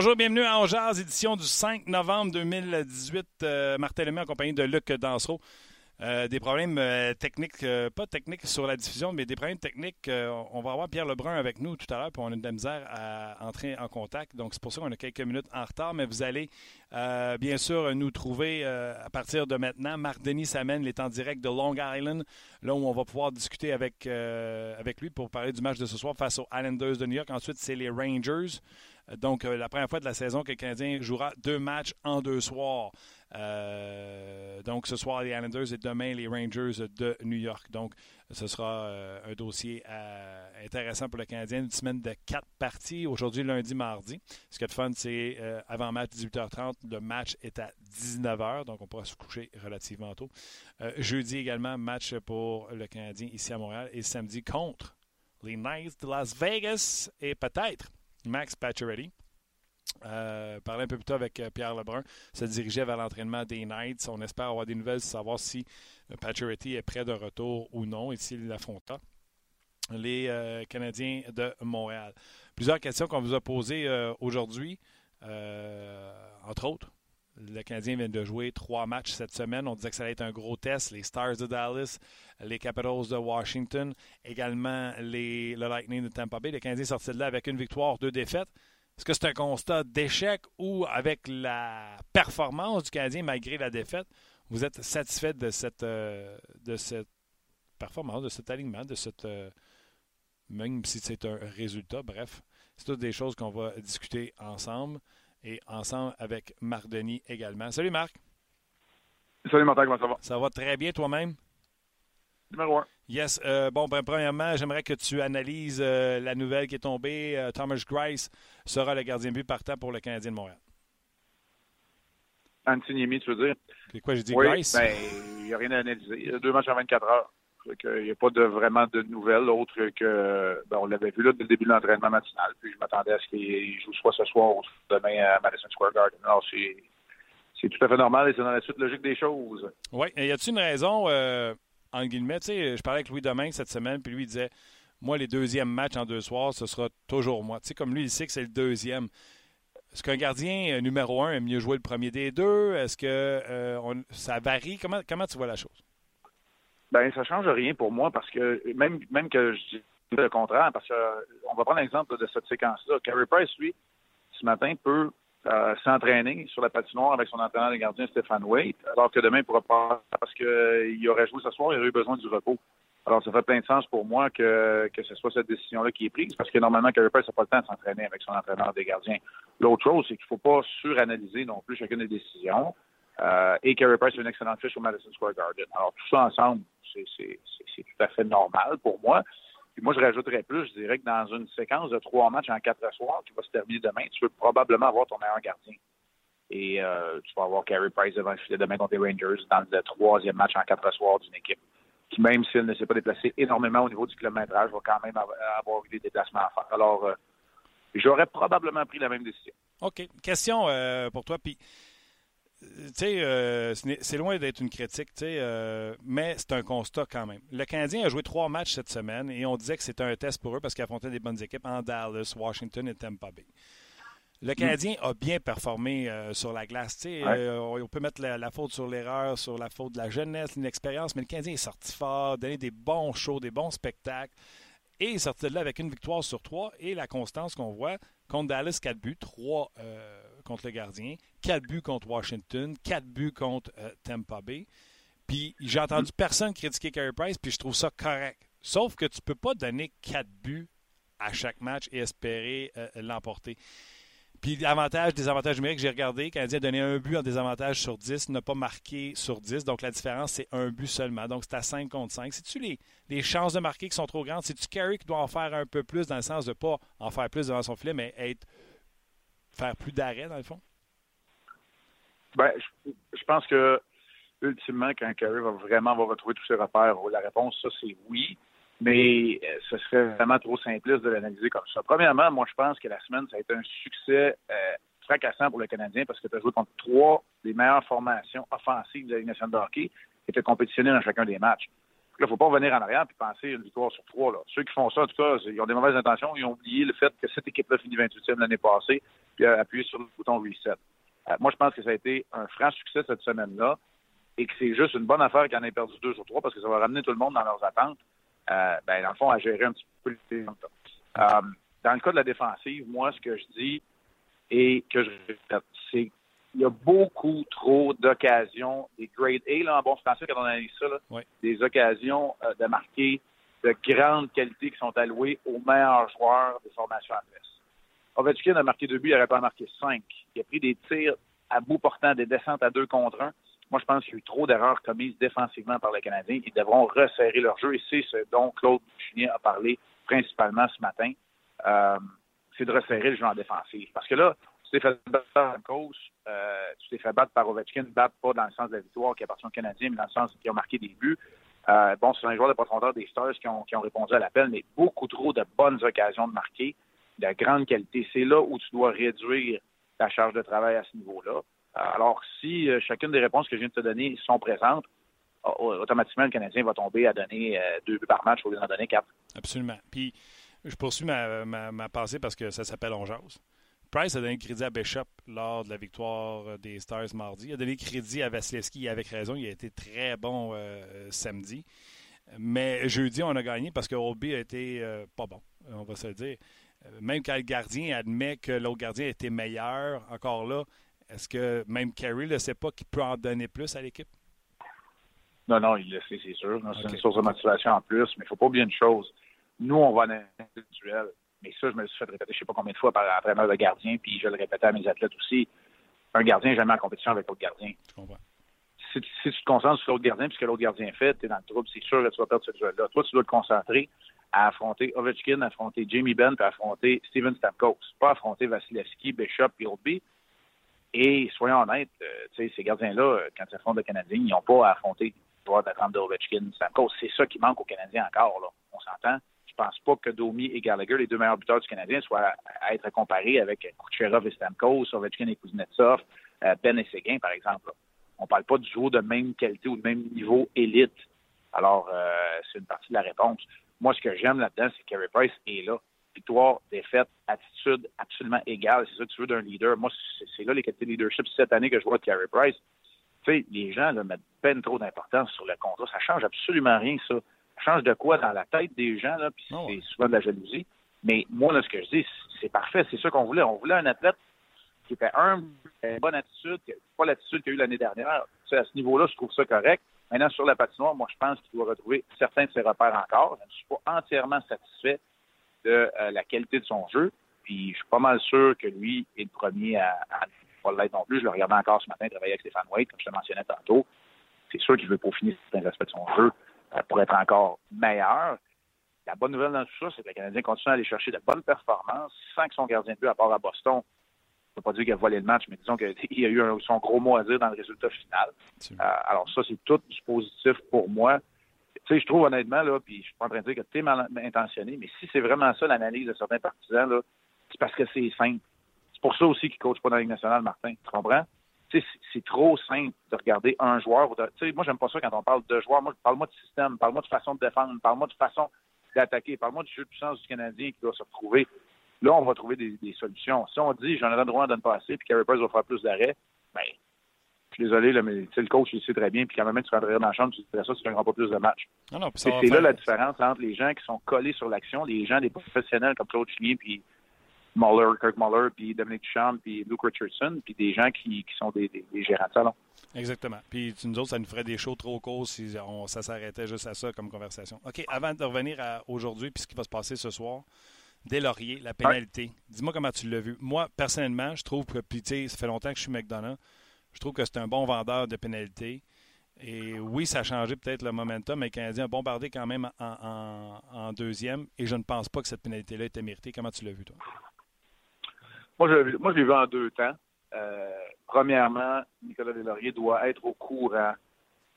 Bonjour, bienvenue à Angers, édition du 5 novembre 2018. Euh, Martin Lemay en de Luc Dansereau. Euh, des problèmes euh, techniques, euh, pas techniques sur la diffusion, mais des problèmes techniques. On va avoir Pierre Lebrun avec nous tout à l'heure, puis on a de la misère à entrer en contact. Donc, c'est pour ça qu'on a quelques minutes en retard, mais vous allez bien sûr nous trouver à partir de maintenant. Marc-Denis Samen il est en direct de Long Island, là où on va pouvoir discuter avec, avec lui pour parler du match de ce soir face aux Islanders de New York. Ensuite, c'est les Rangers. Donc, euh, la première fois de la saison que le Canadien jouera deux matchs en deux soirs. Euh, donc, ce soir, les Islanders et demain, les Rangers de New York. Donc, ce sera euh, un dossier intéressant pour le Canadien. Une semaine de quatre parties, aujourd'hui, lundi, mardi. Ce qui est fun, c'est avant match 18h30, le match est à 19h, donc on pourra se coucher relativement tôt. Jeudi également, match pour le Canadien ici à Montréal. Et samedi, contre les Knights de Las Vegas et peut-être Max Pacioretty. Euh, parler un peu plus tôt avec euh, Pierre Lebrun, se dirigeait vers l'entraînement des Knights. On espère avoir des nouvelles, savoir si euh, Pacioretty est prêt de retour ou non et s'il l'affrontera. Les Canadiens de Montréal. Plusieurs questions qu'on vous a posées aujourd'hui, entre autres. Le Canadien vient de jouer trois matchs cette semaine. On disait que ça allait être un gros test. Les Stars de Dallas, les Capitals de Washington, également les, le Lightning de Tampa Bay. Le Canadien sorti de là avec une victoire, deux défaites. Est-ce que c'est un constat d'échec ou avec la performance du Canadien malgré la défaite, vous êtes satisfait de cette, euh, de cette performance, de cet alignement, de cette euh, même si c'est un résultat, bref, c'est toutes des choses qu'on va discuter ensemble et ensemble avec Marc Denis également. Salut Marc. Salut Martin, comment ça va? Ça va très bien toi-même? Numéro un. Yes. Euh, bon, ben, premièrement, j'aimerais que tu analyses euh, la nouvelle qui est tombée. Euh, Thomas Grice sera le gardien de but partant pour le Canadien de Montréal. Antiniemi, tu veux dire? C'est quoi, j'ai dit oui, Grice? ben, il n'y a rien à analyser. Il y a deux matchs en 24 heures. Il n'y a pas vraiment de nouvelles autres que, ben, on l'avait vu là dès le début de l'entraînement matinal, puis je m'attendais à ce qu'il joue soit ce soir ou demain à Madison Square Garden. Alors, c'est, c'est tout à fait normal et c'est dans la suite logique des choses. Oui. Y a-t-il une raison, euh, en guillemets, tu sais, je parlais avec Louis Domingue cette semaine, puis lui il disait, moi, les deuxièmes matchs en deux soirs, ce sera toujours moi. Tu sais, comme lui, il sait que c'est le deuxième. Est-ce qu'un gardien euh, numéro un aime mieux jouer le premier des deux? Est-ce que euh, ça varie? Comment, comment tu vois la chose? Ben, ça change rien pour moi parce que même, même que je dis le contraire, parce que euh, on va prendre l'exemple de cette séquence-là. Carey Price, lui, ce matin, peut euh, s'entraîner sur la patinoire avec son entraîneur de gardien Stéphane Waite, alors que demain, il pourra pas parce qu'il aurait joué ce soir, il aurait eu besoin du repos. Alors, ça fait plein de sens pour moi que, que ce soit cette décision-là qui est prise, parce que normalement, Carey Price n'a pas le temps de s'entraîner avec son entraîneur des gardiens. L'autre chose, c'est qu'il ne faut pas suranalyser non plus chacune des décisions. Euh, et Carey Price est une excellente fiche au Madison Square Garden. Alors, tout ça ensemble, c'est tout à fait normal pour moi. Puis moi, je rajouterais plus, je dirais que dans une séquence de trois matchs en quatre soirs qui va se terminer demain, tu veux probablement avoir ton meilleur gardien. Et euh, tu vas avoir Carey Price devant le filet demain contre les Rangers dans le troisième match en quatre soirs d'une équipe qui, même s'il ne s'est pas déplacé énormément au niveau du kilométrage, va quand même avoir eu des déplacements à faire. Alors, euh, j'aurais probablement pris la même décision. OK. Question euh, pour toi. Puis, tu sais, euh, c'est loin d'être une critique, tu sais, euh, mais c'est un constat quand même. Le Canadien a joué trois matchs cette semaine et on disait que c'était un test pour eux parce qu'ils affrontaient des bonnes équipes en Dallas, Washington et Tampa Bay. Le Canadien a bien performé euh, sur la glace. Ouais. euh, on peut mettre la, la faute sur l'erreur, sur la faute de la jeunesse, l'inexpérience, mais le Canadien est sorti fort, donné des bons shows, des bons spectacles. Et il est sorti de là avec une victoire sur trois et la constance qu'on voit contre Dallas, 4 buts, 3 contre le gardien, 4 buts contre Washington, 4 buts contre euh, Tampa Bay. Puis j'ai entendu personne critiquer Carey Price, puis je trouve ça correct. Sauf que tu peux pas donner 4 buts à chaque match et espérer euh, l'emporter. Puis l'avantage, désavantage numérique, j'ai regardé, le Canadien a donné un but en désavantage sur 10, n'a pas marqué sur 10, donc la différence, c'est un but seulement. Donc c'est à 5 contre 5. C'est-tu les, les chances de marquer qui sont trop grandes? C'est-tu Carey qui doit en faire un peu plus dans le sens de pas en faire plus devant son filet, mais être faire plus d'arrêt dans le fond? Ben, je, pense que ultimement, quand Carey va vraiment va retrouver tous ses repères, la réponse, ça, c'est oui. Mais euh, ce serait vraiment trop simpliste de l'analyser comme ça. Premièrement, moi, je pense que la semaine, ça a été un succès euh, fracassant pour le Canadien parce que tu as joué contre trois des meilleures formations offensives de la nationale de hockey qui étaient compétitionnées dans chacun des matchs. Il ne faut pas revenir en arrière et penser une victoire sur trois. Ceux qui font ça, en tout cas, ils ont des mauvaises intentions. Ils ont oublié le fait que cette équipe-là finit 28e l'année passée puis appuyer sur le bouton reset. Moi, je pense que ça a été un franc succès cette semaine-là et que c'est juste une bonne affaire qu'il en ait perdu deux ou trois parce que ça va ramener tout le monde dans leurs attentes. ben, dans le fond, à gérer un petit peu le euh, Dans le cas de la défensive, moi, ce que je dis et que je répète, c'est il y a beaucoup trop d'occasions, des grade A, là, en bon français, quand on analyse ça, des occasions euh, de marquer de grandes qualités qui sont allouées aux meilleurs joueurs des formations adverses. Ovechkin a marqué deux buts, il n'aurait pas marqué cinq. Il a pris des tirs à bout portant, des descentes à deux contre un. Moi, je pense qu'il y a eu trop d'erreurs commises défensivement par les Canadiens. Ils devront resserrer leur jeu et c'est ce dont Claude Bouchinier a parlé principalement ce matin. Euh, c'est de resserrer le jeu en défensive. Parce que là, tu t'es fait battre par cause, euh, tu t'es fait battre par Ovechkin, battre pas dans le sens de la victoire qui appartient aux Canadiens, mais dans le sens qu'ils ont marqué des buts. Euh, bon, c'est un joueur de profondeur des Stars qui qui ont répondu à l'appel, mais beaucoup trop de bonnes occasions de marquer, de grande qualité. C'est là où tu dois réduire ta charge de travail à ce niveau-là. Euh, alors, si chacune des réponses que je viens de te donner sont présentes, automatiquement, le Canadien va tomber à donner deux buts par match au lieu d'en donner quatre. Absolument. Puis, je poursuis ma, ma, ma pensée parce que ça s'appelle On Price a donné crédit à Bishop lors de la victoire des Stars mardi. Il a donné crédit à Vasilevski avec raison. Il a été très bon euh, samedi. Mais jeudi, on a gagné parce que Obi a été euh, pas bon, on va se le dire. Même quand le gardien admet que l'autre gardien était meilleur, encore là, est-ce que même Carey ne sait pas qu'il peut en donner plus à l'équipe? Non, non, il le sait, c'est sûr. C'est une source de motivation en plus, mais il ne faut pas oublier une chose. Nous, on va en individuel. Mais ça, je me suis fait répéter je ne sais pas combien de fois par entraîneur de gardien, puis je le répétais à mes athlètes aussi. Un gardien n'est jamais en compétition avec l'autre gardien. Si, tu te concentres sur l'autre gardien, puisque l'autre gardien fait, tu es dans le trouble, c'est sûr que tu vas perdre ce jeu-là. Toi, tu dois te concentrer à affronter Ovechkin, à affronter Jamie Benn, puis à affronter Steven Stamkos. Pas affronter Vasilevski, Bishop, et Obi. Et soyons honnêtes, euh, ces gardiens-là, euh, quand ils affrontent le Canadien, ils n'ont pas à affronter joueurs d'attente de Ovechkin, Stamkos. C'est ça qui manque aux Canadiens encore. Là. On s'entend pense pas que Domi et Gallagher, les deux meilleurs buteurs du Canadien, soient à, être comparés avec Kucherov et Stamkos, Ovechkin et Kuznetsov, euh, Ben et Seguin, par exemple. On ne parle pas du joueur de même qualité ou de même niveau élite. Alors, c'est une partie de la réponse. Moi, ce que j'aime là-dedans, c'est que Carey Price est là. Victoire, défaite, attitude absolument égale. C'est ça que tu veux d'un leader. Moi, c'est là les qualités de leadership cette année que je vois de Carey Price. Tu sais, les gens là, mettent peine trop d'importance sur le contrat. Ça change absolument rien, ça change de quoi dans la tête des gens, là, puis ah c'est souvent de la jalousie. Mais moi, là, ce que je dis, c'est parfait. C'est ça qu'on voulait. On voulait un athlète qui était un, une bonne attitude, pas l'attitude qu'il a eu l'année dernière. à ce niveau-là, je trouve ça correct. Maintenant, sur la patinoire, moi, je pense qu'il doit retrouver certains de ses repères encore. Je ne suis pas entièrement satisfait de euh, la qualité de son jeu. Puis, je suis pas mal sûr que lui est le premier à, à pas l'être non plus. Je le regardais encore ce matin travailler avec Stéphane White, comme je te mentionnais tantôt. C'est sûr qu'il veut peaufiner certains aspects de son jeu. Euh, pour être encore meilleur. La bonne nouvelle dans tout ça, c'est que le Canadien continue à aller chercher de bonnes performances sans que son gardien de but, à part à Boston, pas dire qu'il a volé le match, mais disons qu'il a eu son gros mot à dire dans le résultat final. Euh, alors ça, c'est tout du positif pour moi. Tu sais, je trouve honnêtement, là, puis je suis pas en train de dire que tu es mal intentionné, mais si c'est vraiment ça l'analyse de certains partisans, là, c'est parce que c'est simple. C'est pour ça aussi qu'ils ne coachent pas dans la Ligue nationale, Martin. Tu comprends? c'est trop simple de regarder un joueur. De, moi, j'aime pas ça quand on parle de joueurs. Moi, parle-moi de système, parle-moi de façon de défendre, parle-moi de façon d'attaquer, parle-moi du jeu de puissance du Canadien qui doit se retrouver. Là, on va trouver des, solutions. Si on dit j'en ai droit donne pas assez, puis Carey Price va faire plus d'arrêts, ben, je suis désolé, là, mais le coach, il sait très bien, puis quand même, tu rentrerais dans la chambre, tu dirais ça, tu ne pas plus de matchs. c'est là la différence entre les gens qui sont collés sur l'action, les gens, des professionnels comme Claude Chimien, puis Muller, Kirk Muller, puis Dominic Duchamp, puis Luke Richardson, puis des gens qui, qui sont des, des, gérants de salon. Exactement. Puis nous autres, ça nous ferait des shows trop courts si on, ça s'arrêtait juste à ça comme conversation. OK, avant de revenir à aujourd'hui, puis ce qui va se passer ce soir, des lauriers, la pénalité. Dis-moi comment tu l'as vu. Moi, personnellement, je trouve que, puis ça fait longtemps que je suis McDonough, je trouve que c'est un bon vendeur de pénalité. Et oui, ça a changé peut-être le momentum, mais le Canadien a bombardé quand même en, en, en deuxième. Et je ne pense pas que cette pénalité-là était méritée. Comment tu l'as vu, toi? Moi, je, moi, je l'ai vu en deux temps. Euh, premièrement, Nicolas Delaurier doit être au courant.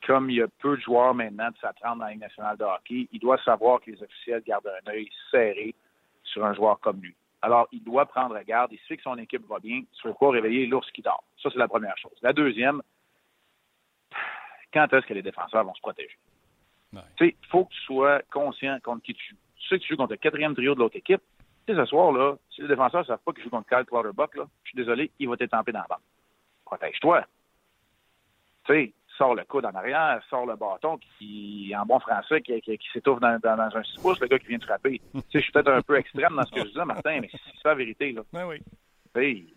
Comme il y a peu de joueurs maintenant de s'attendre dans la Ligue nationale de hockey, il doit savoir que les officiels gardent un œil serré sur un joueur comme lui. Alors, il doit prendre garde. Il sait que son équipe va bien. Il ne faut pas réveiller l'ours qui dort. Ça, c'est la première chose. La deuxième, quand est-ce que les défenseurs vont se protéger? Tu sais, il faut que tu sois conscient contre qui tu joues. Tu sais que tu joues contre le quatrième trio de l'autre équipe. Tu sais, ce soir, là, si les défenseurs ne savent pas qu'ils jouent contre Kyle Clutterbuck, là, je suis désolé, il va t'étamper dans la bande. Protège-toi. Tu sais, sors le coude en arrière, sors le bâton qui, en bon français, qui, qui, s'étouffe dans, dans, un 6 pouces, le gars qui vient de frapper. tu sais, je suis peut-être un peu extrême dans ce que je dis, Martin, mais c'est ça la vérité, là. Ben oui. oui.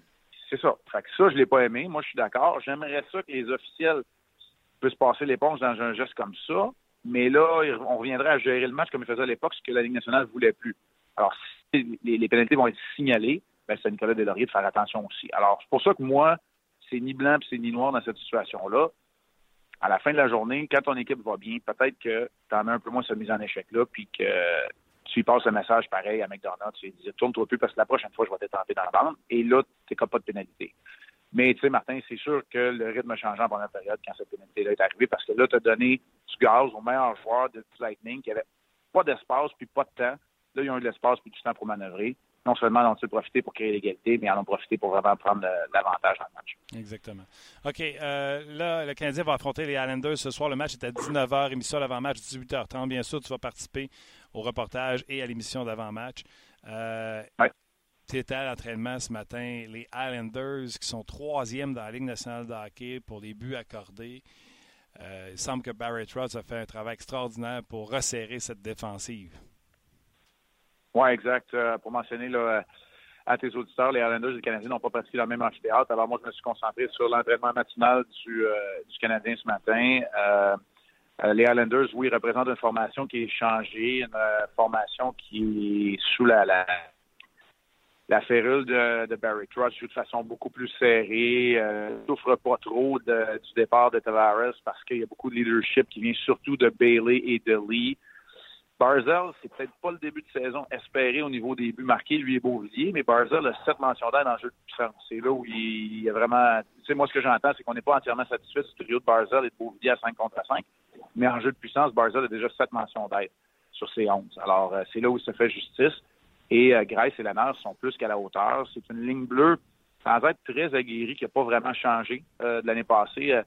c'est ça. Fait que ça, je l'ai pas aimé. Moi, je suis d'accord. J'aimerais ça que les officiels puissent passer l'éponge dans un geste comme ça. Mais là, on reviendrait à gérer le match comme il faisait à l'époque, ce que la Ligue nationale ne voulait plus. Alors, si les, pénalités vont être signalées, ben, c'est à Nicolas Delaurier de faire attention aussi. Alors, c'est pour ça que moi, c'est ni blanc c'est ni noir dans cette situation-là. À la fin de la journée, quand ton équipe va bien, peut-être que tu en as un peu moins cette mise en échec-là, puis que tu lui passes le message pareil à McDonald's, tu lui dis tourne-toi plus parce que la prochaine fois, je vais t'étendre dans la bande. Et là, tu n'as pas de pénalité. Mais tu sais, Martin, c'est sûr que le rythme a changé pendant la période quand cette pénalité-là est arrivée parce que là, tu as donné du gaz au meilleur joueur de Lightning qui avait pas d'espace puis pas de temps. Là, ils ont eu de l'espace puis du temps pour manœuvrer. Non seulement ont-ils profité pour créer l'égalité, mais en ont profité pour vraiment prendre l'avantage dans le match. Exactement. OK. Euh, là, le Canadien va affronter les Islanders ce soir. Le match est à 19h, émission d'avant-match, 18h30. Bien sûr, tu vas participer au reportage et à l'émission d'avant-match. Euh, tu étais à l'entraînement ce matin. Les Islanders, qui sont troisième dans la Ligue nationale de hockey pour les buts accordés. Euh, il semble que Barry Trotz a fait un travail extraordinaire pour resserrer cette défensive. Oui, exact. Euh, pour mentionner là, à tes auditeurs, les Islanders et les Canadiens n'ont pas pratiqué le même amphithéâtre. Alors moi, je me suis concentré sur l'entraînement matinal du, euh, du Canadien ce matin. les Islanders, oui, représentent une formation qui est changée, une formation qui est sous la, la la férule de, de Barry Trotz de façon beaucoup plus serrée, euh, souffre pas trop du départ de Tavares parce qu'il y a beaucoup de leadership qui vient surtout de Bailey et de Lee. Barzell, c'est peut-être pas le début de saison espéré au niveau des buts marqués, lui et Beauvillier, mais Barzell a sept mentions d'aide le jeu de puissance. C'est là où il y a vraiment... Tu sais, moi, ce que j'entends, c'est qu'on n'est pas entièrement satisfait du trio de Barzell et de Beauvillier à 5 contre 5, mais en jeu de puissance, Barzell a déjà sept mentions d'aide sur ses 11. Alors, euh, c'est là où il se fait justice. Et euh, Grace et Lanners sont plus qu'à la hauteur. C'est une ligne bleue, sans être très aguerrie, qui n'a pas vraiment changé euh, de l'année passée. Euh,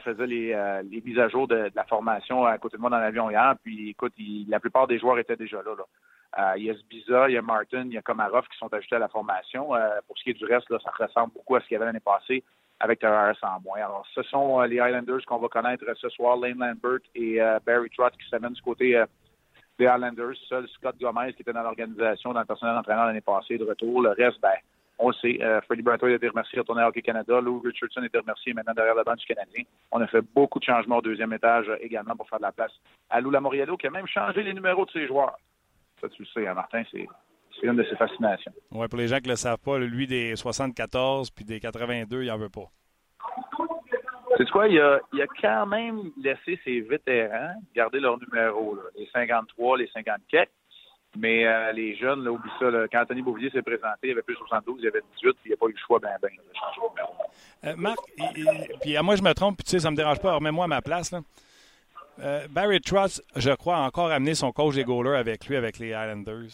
Faisait les, euh, les mises à jour de, la formation à côté de moi dans l'avion hier. Puis, écoute, la plupart des joueurs étaient déjà là. là. il y a Sbiza, il y a Martin, il y a Komarov qui sont ajoutés à la formation. pour ce qui est du reste, ça ressemble beaucoup à ce qu'il y avait l'année passée avec Tavares en moins. Alors, ce sont les Highlanders qu'on va connaître ce soir, Lane Lambert et Barry Trott qui s'amènent du côté les Highlanders. Seul Scott Gomez, qui était dans l'organisation, dans le personnel d'entraîneur l'année passée, de retour. Le reste, ben, on le sait. Euh, Freddie Bratton a été remercié, retourné à Hockey Canada. Lou Richardson a été remercié maintenant derrière la bande du Canadien. On a fait beaucoup de changements au deuxième étage euh, également pour faire de la place à Lou Lamoriello, qui a même changé les numéros de ses joueurs. Ça, tu le sais, hein, Martin, c'est une de ses fascinations. Oui, pour les gens qui ne le savent pas, lui des 74 puis des 82, il n'en veut pas. C'est quoi, il a, il a quand même laissé ses vétérans garder leur numéro, les 53, les 54. Mais euh, les jeunes, là, oublie ça. Quand Anthony Bouvier s'est présenté, il avait plus 72, il avait 18, puis il n'y a pas eu le choix ben ben de. Euh, Marc, puis à moi je me trompe, puis tu sais, ça me dérange pas, remets-moi à ma place. Euh, Barry Trotz, je crois, a encore amené son coach des goalers avec lui, avec les Islanders.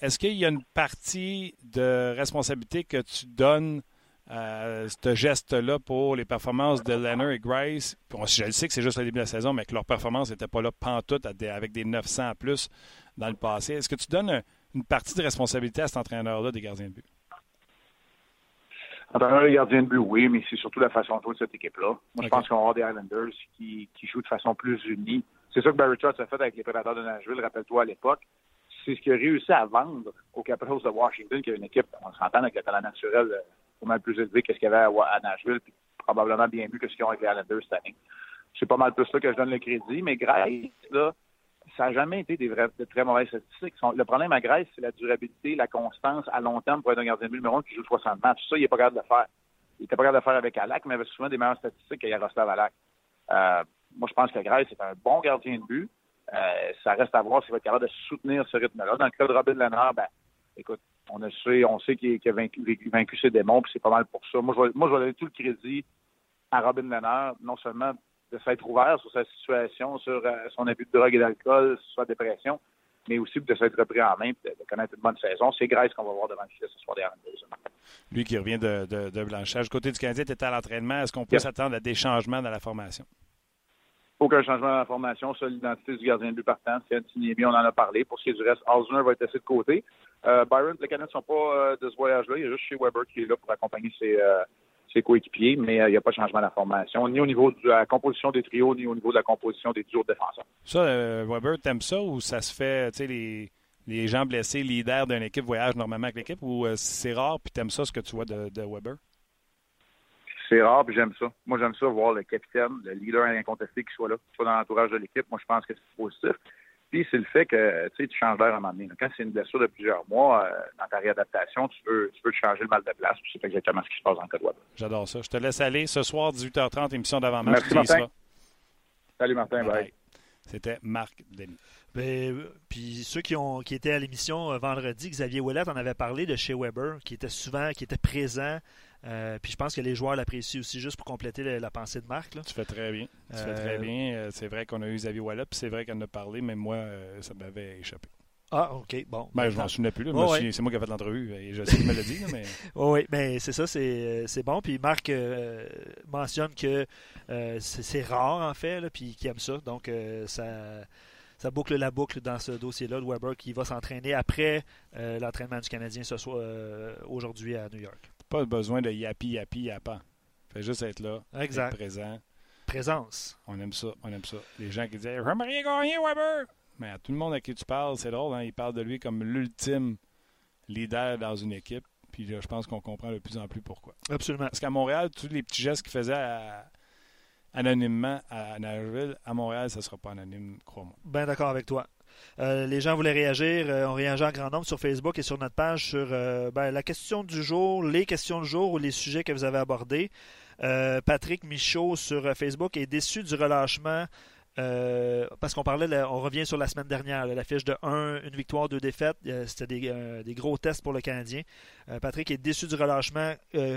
Est-ce qu'il y a une partie de responsabilité que tu donnes euh, ce geste-là pour les performances de Leonard et Grace. je le sais que c'est juste le début de la saison, mais que leur performance n'était pas là pantoute avec des 900 plus dans le passé. Est-ce que tu donnes une partie de responsabilité à cet entraîneur-là des gardiens de but? Entraîneur des gardiens de but, oui, mais c'est surtout la façon de jouer de cette équipe-là. Moi, je pense qu'on avoir des Islanders qui, jouent de façon plus unie. C'est ça que Barry Trotz a fait avec les Prédateurs de Nashville, rappelle-toi à l'époque. C'est ce qu'il a réussi à vendre aux Capitals de Washington, qui est une équipe, on s'entend avec le talent naturel pas mal plus élevé que ce qu'il y avait à, Nashville, puis probablement bien mieux que ce qu'ils ont avec les Islanders cette année. C'est pas mal plus ça que je donne le crédit, mais Grace, là, ça n'a jamais été des de très mauvaises statistiques. Le problème à Grace, c'est la durabilité, la constance à long terme pour être un gardien de but numéro 1 qui joue 60 matchs. Ça, il n'est pas capable de le faire. Il n'était pas capable de le faire avec Alak, mais il avait souvent des meilleures statistiques que Yaroslav Alak. Euh, moi, je pense que Grace est un bon gardien de but. Euh, ça reste à voir s'il va être capable de soutenir ce rythme-là. Dans le cas de Robin Lennart, ben, écoute, on, sait, on sait qu'il a vaincu, vaincu, ses démons, puis c'est pas mal pour ça. Moi, je vais, moi, je vais donner tout le crédit à Robin Lennard, non seulement de s'être ouvert sur sa situation, sur euh, son abus de drogue et d'alcool, sur sa dépression, mais aussi de s'être repris en main et de, connaître une bonne saison. C'est Grace qu'on va voir devant le filet ce soir des Lui qui revient de, de, de Blanchage. Côté du Canadien, tu étais à l'entraînement. Est-ce qu'on peut s'attendre à des changements dans la formation? Aucun changement dans la formation. Seule l'identité du gardien de but partant. C'est Antiniemi, on en a parlé. Pour ce qui est du reste, Osner va être laissé de côté. Byron, les Canadiens ne sont pas de ce voyage-là. Il y a juste chez Weber qui est là pour accompagner ses, ses coéquipiers, mais il n'y a pas de changement de la formation, ni au niveau de la composition des trios, ni au niveau de la composition des duos défenseurs. Ça, Weber, t'aimes ça ou ça se fait, tu sais, les, les gens blessés, leaders d'une équipe, voyagent normalement avec l'équipe ou c'est rare, puis t'aimes ça ce que tu vois de, de Weber? c'est rare, puis j'aime ça. Moi, j'aime ça, voir le capitaine, le leader incontesté qui soit là, qui soit dans l'entourage de l'équipe. Moi, je pense que c'est positif. Puis, c'est le fait que, tu changes d'air à un moment donné. Quand c'est une blessure de plusieurs mois, euh, dans ta réadaptation, tu veux, tu veux changer le mal de place, puis c'est exactement ce qui se passe dans le cas de J'adore ça. Je te laisse aller. Ce soir, 18h30, émission d'avant-match. Merci, Martin. Salut, Martin. bye. C'était Marc Denis. Ben, puis ceux qui, ont, qui étaient à l'émission euh, vendredi, Xavier Ouellet en avait parlé de chez Weber, qui était souvent, qui était présent euh, puis je pense que les joueurs l'apprécient aussi, juste pour compléter la, pensée de Marc. Là. Tu fais très bien. Tu fais très euh, bien. Euh, c'est vrai qu'on a eu Xavier Wallet, puis c'est vrai qu'on en a parlé, mais moi, ça m'avait échappé. Ah, OK, bon. Ben, je m'en souvenais plus. C'est moi qui ai fait l'entrevue. Et je sais qu'il me l'a dit. Mais... oui, mais c'est ça, c'est bon. Puis Marc mentionne que c'est rare, en fait, là, puis qu'il aime ça. Donc, ça, ça boucle la boucle dans ce dossier-là. Le Weber qui va s'entraîner après l'entraînement du Canadien ce soir, aujourd'hui à New York. Pas besoin de yapi, yapi, yapa. Fait juste être là, être présent. Présence. On aime ça, on aime ça. Les gens qui disent J'aimerais gagner, Weber! Mais à tout le monde à qui tu parles, c'est drôle, hein? ils parlent de lui comme l'ultime leader dans une équipe. Puis là, je pense qu'on comprend de plus en plus pourquoi. Absolument. Parce qu'à Montréal, tous les petits gestes qu'il faisait anonymement à Nashville, à Montréal, ça ne sera pas anonyme, crois-moi. Bien d'accord avec toi. Euh, les gens voulaient réagir. Euh, on réagit en grand nombre sur Facebook et sur notre page sur euh, ben, la question du jour, les questions du jour ou les sujets que vous avez abordés. Patrick Michaud sur Facebook est déçu du relâchement. parce qu'on parlait, on revient sur la semaine dernière, la fiche de 1, une victoire, deux défaites. C'était des, gros tests pour le Canadien. Patrick est déçu du relâchement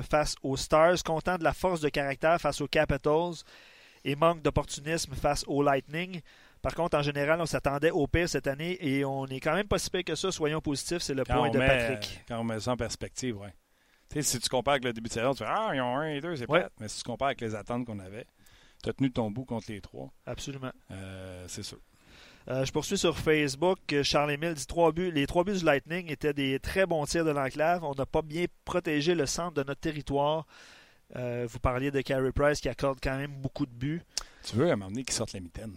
face aux Stars, content de la force de caractère face aux Capitals et manque d'opportunisme face aux Lightning. Par contre, en général, on s'attendait au pire cette année et on est quand même pas si pire que ça. Soyons positifs, c'est le point de Patrick. Quand on met ça en perspective, oui. si tu compares avec le début de saison, tu fais Ah, ils ont un et deux, c'est pas. Mais si tu compares avec les attentes qu'on avait, tu as tenu ton bout contre les trois. Absolument. Euh, c'est sûr. Euh, je poursuis sur Facebook. Charles-Émile dit trois buts. Les trois buts du Lightning étaient des très bons tirs de l'enclave. On n'a pas bien protégé le centre de notre territoire. Euh, vous parliez de Carey Price qui accorde quand même beaucoup de buts. Tu veux à un moment donné qu'il sorte la mitaine?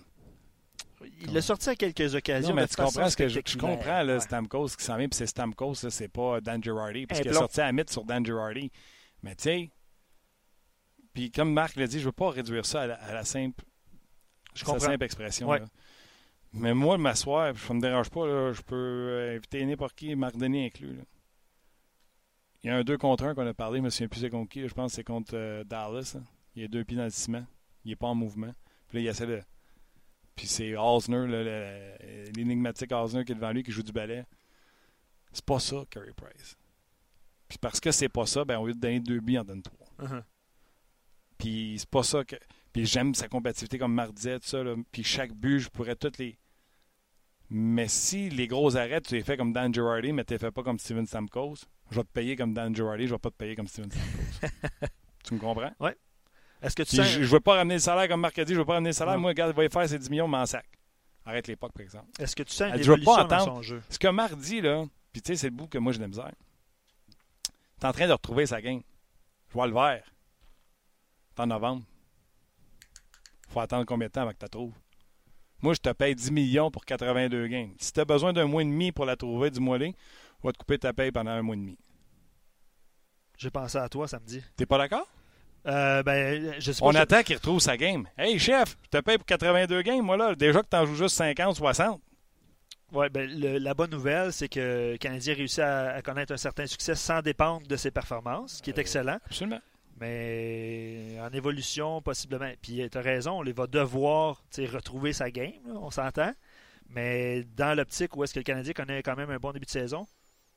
Il l'a sorti à quelques occasions. Non, mais tu comprends ce que je, comprends, là, Stamkos qui s'en vient, puis c'est Stamkos, c'est pas Dan Girardi, parce qu'il a sorti à mythe sur Dan Girardi. Mais tu sais, puis comme Marc l'a dit, je veux pas réduire ça à la, simple, je simple expression. Mais moi, m'asseoir, ça me dérange pas, là, je peux inviter n'importe qui, Marc Denis inclus. Il y a un 2 contre 1 qu'on a parlé, je me souviens plus c'est contre qui, je pense que c'est contre euh, Dallas. Hein. Il y a deux pieds dans le ciment, il n'est pas en mouvement. Puis là, il essaie de puis c'est Osner, l'énigmatique Osner qui est devant lui, qui joue du ballet. C'est pas ça, Carey Price. Puis parce que c'est pas ça, ben au lieu de donner deux billes, on donne trois. Uh-huh. Puis c'est pas ça que. Puis j'aime sa compatibilité, comme Marc disait, tout ça. Puis chaque but, je pourrais toutes les. Mais si les gros arrêts, tu les fais comme Dan Girardi, mais tu les fais pas comme Steven Stamkos, je vais te payer comme Dan Girardi, je vais pas te payer comme Steven Stamkos. tu me comprends? Oui. Est-ce que tu Je ne veux pas ramener le salaire comme Marc a dit, je veux pas ramener le salaire. Moi, regarde, va y faire ses 10 millions, mais en sac. Arrête l'époque, par exemple. Est-ce que tu sens une évolution dans son jeu? Ce que Marc dit, là, puis tu sais, c'est le bout que moi, j'ai de la misère. Tu es en train de retrouver sa game. Je vois le vert. C'est en novembre. faut attendre combien de temps avant que tu la trouves? Moi, je te paye 10 millions pour 82 games. Si tu as besoin d'un mois et demi pour la trouver, dis-moi les, on va te couper ta paye pendant un mois et demi. J'ai pensé à toi samedi. T'es pas d'accord? Euh, ben, On attend qu'il retrouve sa game. Hey, chef, je te paye pour 82 games, moi, là. Déjà que tu en joues juste 50, 60. Oui, ben, la bonne nouvelle, c'est que le Canadien réussit à, à, connaître un certain succès sans dépendre de ses performances, ce qui est euh, excellent. Absolument. Mais en évolution, possiblement. Puis tu as raison, on va devoir retrouver sa game, on s'entend. Mais dans l'optique où est-ce que le Canadien connaît quand même un bon début de saison,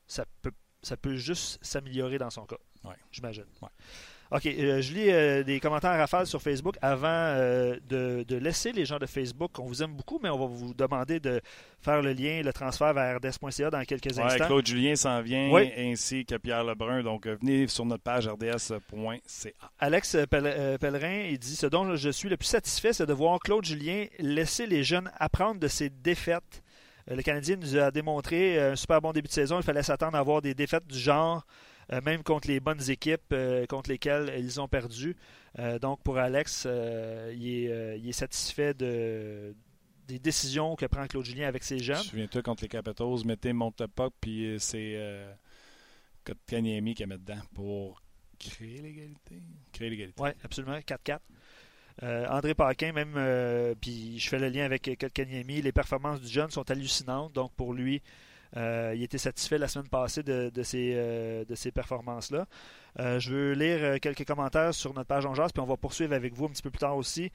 ça peut, ça peut juste s'améliorer dans son cas. Ouais. J'imagine. Ouais. OK, euh, je lis euh, des commentaires à rafale sur Facebook avant euh, de, laisser les gens de Facebook. On vous aime beaucoup, mais on va vous demander de faire le lien, le transfert vers RDS.ca dans quelques instants. Claude Julien s'en vient, ainsi que Pierre Lebrun. Donc, venez sur notre page rds.ca. Alex Pellerin, il dit Ce dont je suis le plus satisfait, c'est de voir Claude Julien laisser les jeunes apprendre de ses défaites le Canadien nous a démontré un super bon début de saison. Il fallait s'attendre à avoir des défaites du genre, même contre les bonnes équipes contre lesquelles ils ont perdu. donc pour Alex, il est, satisfait de, des décisions que prend Claude Julien avec ses jeunes. Souviens-toi contre les Capitals, mettez monte pas, puis c'est euh, Kanyemi qui a mis dedans pour créer l'égalité. Créer l'égalité. Oui, absolument. 4-4. Euh, André Paquin, même, euh, puis je fais le lien avec Kanyemi, les performances du jeune sont hallucinantes. Donc pour lui, euh, il était satisfait la semaine passée de, euh, ces performances-là. Euh, je veux lire quelques commentaires sur notre page en puis on va poursuivre avec vous un petit peu plus tard aussi.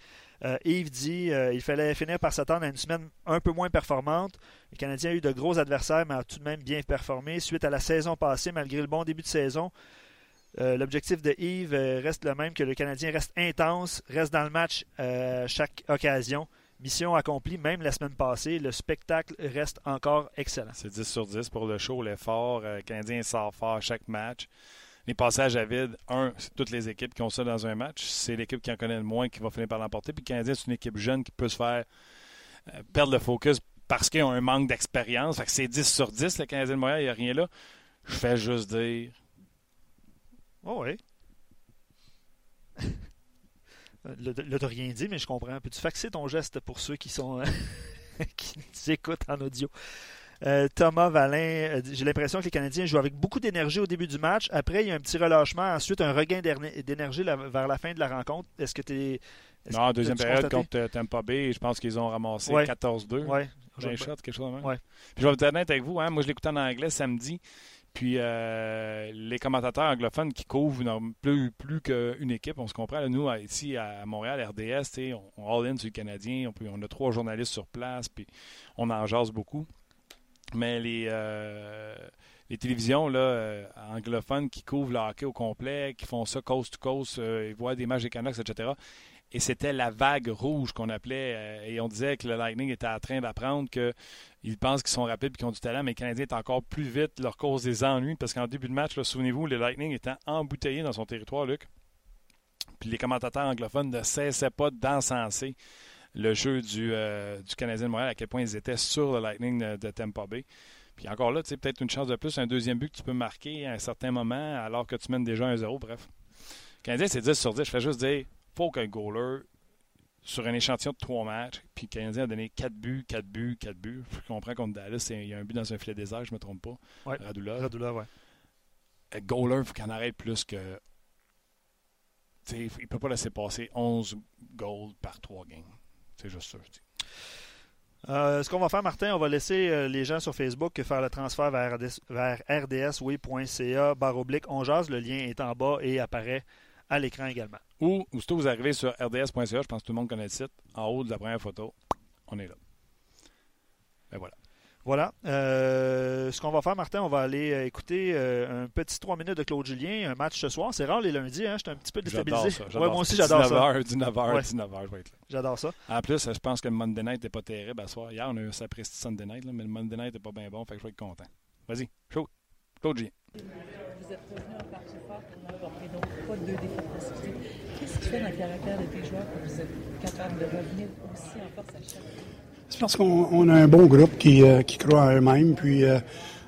Yves dit il fallait finir par s'attendre à une semaine un peu moins performante. Le Canadien a eu de gros adversaires, mais a tout de même bien performé. Suite à la saison passée, malgré le bon début de saison, L'objectif de Yves reste le même que le Canadien reste intense, reste dans le match à chaque occasion. Mission accomplie, même la semaine passée. Le spectacle reste encore excellent. C'est 10 sur 10 pour le show, l'effort. Euh, le Canadien sort fort à chaque match. Les passages à vide, un, c'est toutes les équipes qui ont ça dans un match. C'est l'équipe qui en connaît le moins qui va finir par l'emporter. Puis le Canadien, c'est une équipe jeune qui peut se faire euh, perdre le focus parce qu'ils ont un manque d'expérience. Fait que c'est 10 sur 10, le Canadien de Montréal, il n'y a rien là. Je fais juste dire. Oh oui. Là, t'as rien dit, mais je comprends. Peux-tu faxer ton geste pour ceux qui sont qui nous écoutent en audio? Euh, Thomas Valin, euh, j'ai l'impression que les Canadiens jouent avec beaucoup d'énergie au début du match. Après, il y a un petit relâchement. Ensuite, un regain d'énergie vers la fin de la rencontre. Est-ce que tu es. Non, deuxième période contre euh, Tampa Bay, je pense qu'ils ont ramassé 14-2. Ouais. J'ai un shot, quelque chose. Ouais. Puis je vais être honnête avec vous. Hein, moi, je l'écoutais en anglais samedi. Puis euh, les commentateurs anglophones qui couvrent plus, plus qu'une équipe, on se comprend. nous, ici à Montréal, RDS, on, on all-in sur le Canadien. On, a trois journalistes sur place, puis on en jase beaucoup. Mais les, euh, les télévisions là, euh, anglophones qui couvrent le hockey au complet, qui font ça coast to coast, ils voient des matchs des Canucks, etc. Et c'était la vague rouge qu'on appelait. et on disait que le Lightning était en train d'apprendre que ils pensent qu'ils sont rapides et qu'ils ont du talent, mais les Canadiens étaient encore plus vite, leur cause des ennuis, parce qu'en début de match, souvenez-vous, le Lightning était embouteillé dans son territoire, Luc. Puis les commentateurs anglophones ne cessaient pas d'encenser le jeu du, euh, du Canadien de Montréal, à quel point ils étaient sur le Lightning de, de Tampa Bay. Puis encore là, tu sais, peut-être une chance de plus, un deuxième but que tu peux marquer à un certain moment, alors que tu mènes déjà 1-0, bref. Le Canadien, c'est 10 sur 10. Je fais juste dire, faut qu'un goaler sur un échantillon de trois matchs, puis le Canadien a donné quatre buts, quatre buts, quatre buts. Je comprends contre Dallas, il y a un but dans un filet désert, je ne me trompe pas. Ouais. Radula. Radula, ouais. Euh, goaler, il faut qu'il en arrête plus que. il ne peut pas laisser passer 11 goals par trois games. C'est juste ça, je dis. Euh, ce qu'on va faire, Martin, on va laisser euh, les gens sur Facebook faire le transfert vers, vers rdsway.ca barre oblique. On jase, le lien est en bas et apparaît à l'écran également. Ou, aussitôt vous arrivez sur rds.ca, je pense que tout le monde connaît le site, en haut de la première photo, on est là. Ben voilà. Voilà. Euh, ce qu'on va faire, Martin, on va aller euh, écouter euh, un petit 3 minutes de Claude Julien, un match ce soir. C'est rare les lundis, hein? J'étais un petit peu déstabilisé. Ça, ouais, moi aussi, j'adore ça. 19h, 19h, je vais être là. J'adore ça. En plus, je pense que le Monday Night n'est pas terrible à soir. Hier, on a eu un prestige Sunday Night, mais le Monday Night n'est pas bien bon, fait que je vais être content. Vas-y, chaud. Claude Julien. Vous êtes revenu en partie fort pour donc pas deux défaites Qu'est-ce qui fait dans le caractère de tes joueurs que vous êtes capable de revenir aussi en force à chaque? C'est parce qu'on a un bon groupe qui, euh, qui croit en eux-mêmes, puis euh,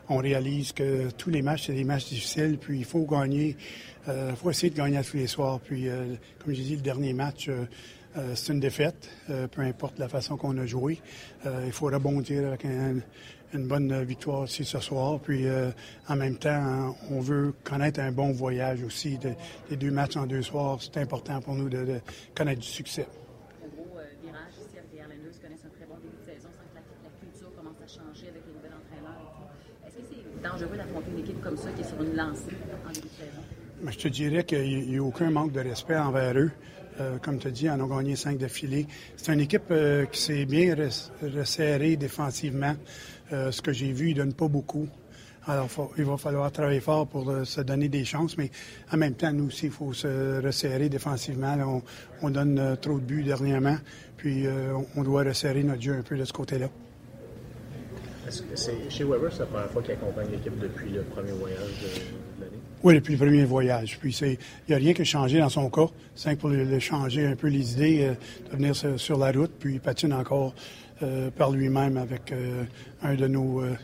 on réalise que tous les matchs, c'est des matchs difficiles, puis il faut gagner. Il euh, faut essayer de gagner à tous les soirs. Puis, comme j'ai dit, le dernier match, c'est une défaite, peu importe la façon qu'on a joué. il faut rebondir avec un, une bonne victoire aussi ce soir. Puis en même temps, on veut connaître un bon voyage aussi. De, les deux matchs en deux soirs, c'est important pour nous de, de connaître du succès. dangereux d'affronter une équipe comme ça qui est sur une lancée en début de saison? Je te dirais qu'il n'y a aucun manque de respect envers eux. Euh, comme tu as dit, on a gagné cinq d'affilée. C'est une équipe euh, qui s'est bien resserrée défensivement. Euh, ce que j'ai vu, ils ne donnent pas beaucoup. Alors, il va falloir travailler fort pour se donner des chances, mais en même temps, nous aussi, il faut se resserrer défensivement. on, on, donne trop de buts dernièrement, puis on doit resserrer notre jeu un peu de ce côté-là. Est-ce que c'est chez Weber, c'est la première fois qu'il accompagne l'équipe depuis le premier voyage de, l'année? Oui, depuis le premier voyage. Puis il n'y a rien qui a changé dans son cas. C'est pour le, changer un peu les idées, euh, de venir sur, la route, puis il patine encore euh, par lui-même avec euh, un, de nos, euh,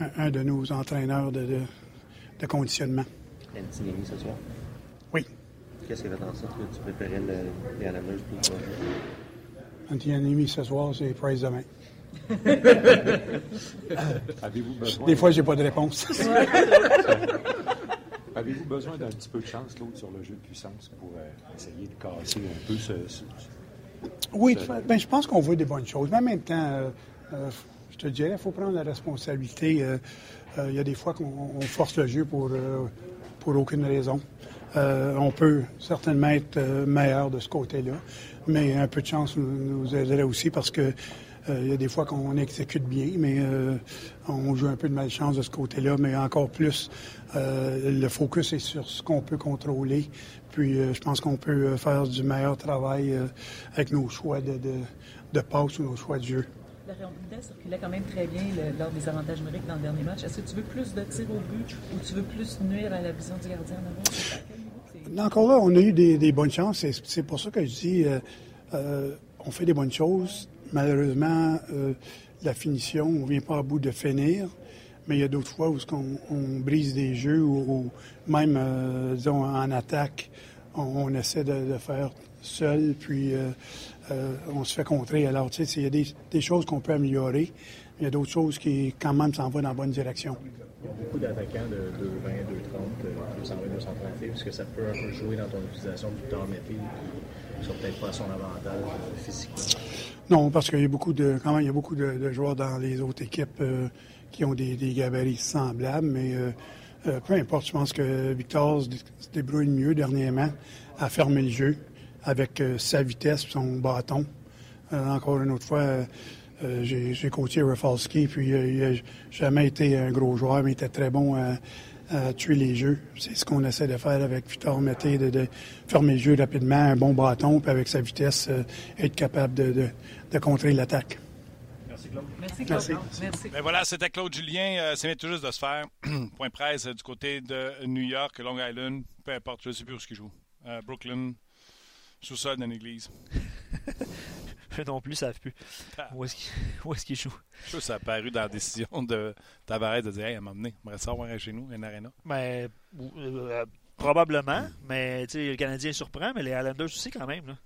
un, un de nos entraîneurs de, de, de conditionnement. Antinemi ce soir. Oui. Qu'est-ce qui fait en sorte que tu préférais le, les Islanders pour? Antianimi ce soir, c'est Price demain. Avez-vous besoin, Des fois, j'ai pas de réponse. avez-vous besoin d'un petit peu de chance, Claude, sur le jeu de puissance pour euh, essayer de casser un peu ce. ce- Oui, ben, je pense qu'on voit des bonnes choses. Mais en même temps, euh, euh, je te dirais, il faut prendre la responsabilité. Euh, Il y a des fois qu'on on force le jeu pour, pour aucune raison. On peut certainement être meilleur de ce côté-là, mais un peu de chance nous, nous aiderait aussi parce que il y a des fois qu'on exécute bien, mais euh, on joue un peu de malchance de ce côté-là, mais encore plus, euh, le focus est sur ce qu'on peut contrôler. Puis euh, je pense qu'on peut euh, faire du meilleur travail euh, avec nos choix de, de, de passe ou nos choix de jeu. La rondelle circulait quand même très bien le- lors des avantages numériques dans le dernier match. Est-ce que tu veux plus de tirs au but ou tu veux plus nuire à la vision du gardien en avant? Encore là, on a eu des, des bonnes chances. C'est, c'est pour ça que je dis, euh, euh, on fait des bonnes choses. Malheureusement, euh, la finition, on vient pas à bout de finir. Mais il y a d'autres fois où qu'on- on brise des jeux ou, même, euh, en attaque, on, on essaie de, faire seul, puis euh, on se fait contrer. Alors, tu sais, il y a des, choses qu'on peut améliorer. mais Il y a d'autres choses qui, quand même, s'en vont dans la bonne direction. Il y a beaucoup d'attaquants de 2,20, 2,30, euh, 220, 230 livres. Est-ce que ça peut un peu jouer dans ton utilisation du temps mété qui sont peut-être pas à son avantage physiquement? Non, parce qu'il y a beaucoup de, quand même, il y a beaucoup de, joueurs dans les autres équipes euh, qui ont des, gabarits semblables, mais euh, euh, peu importe. Je pense que Victor se, dé- se débrouille mieux dernièrement à fermer le jeu avec sa vitesse, son bâton. Encore une autre fois, j'ai coaché Rafalski, puis il n'a jamais été un gros joueur, mais il était très bon tuer les jeux. C'est ce qu'on essaie de faire avec Victor Mété, de, de fermer le jeu rapidement, un bon bâton, puis avec sa vitesse, euh, être capable de, de, de contrer l'attaque. Merci, Claude. Merci, Merci. Claude. Merci. Ben voilà, c'était Claude Julien. Euh, c'est tout juste de se faire. Point presse euh, du côté de New York, Long Island, peu importe, je ne sais plus où ce qu'il joue. Euh, Brooklyn, sous-sol d'une église. Eux non plus, ils savent plus. Ah. Où est-ce qu'ils qu'ils jouent? Je sûr que ça a apparu dans la décision de Tavares de dire Hey, elle m'a amené, on va savoir chez nous, une arena. Mais, ou- euh, probablement, mais le Canadien surprend, mais les Islanders aussi quand même. Là.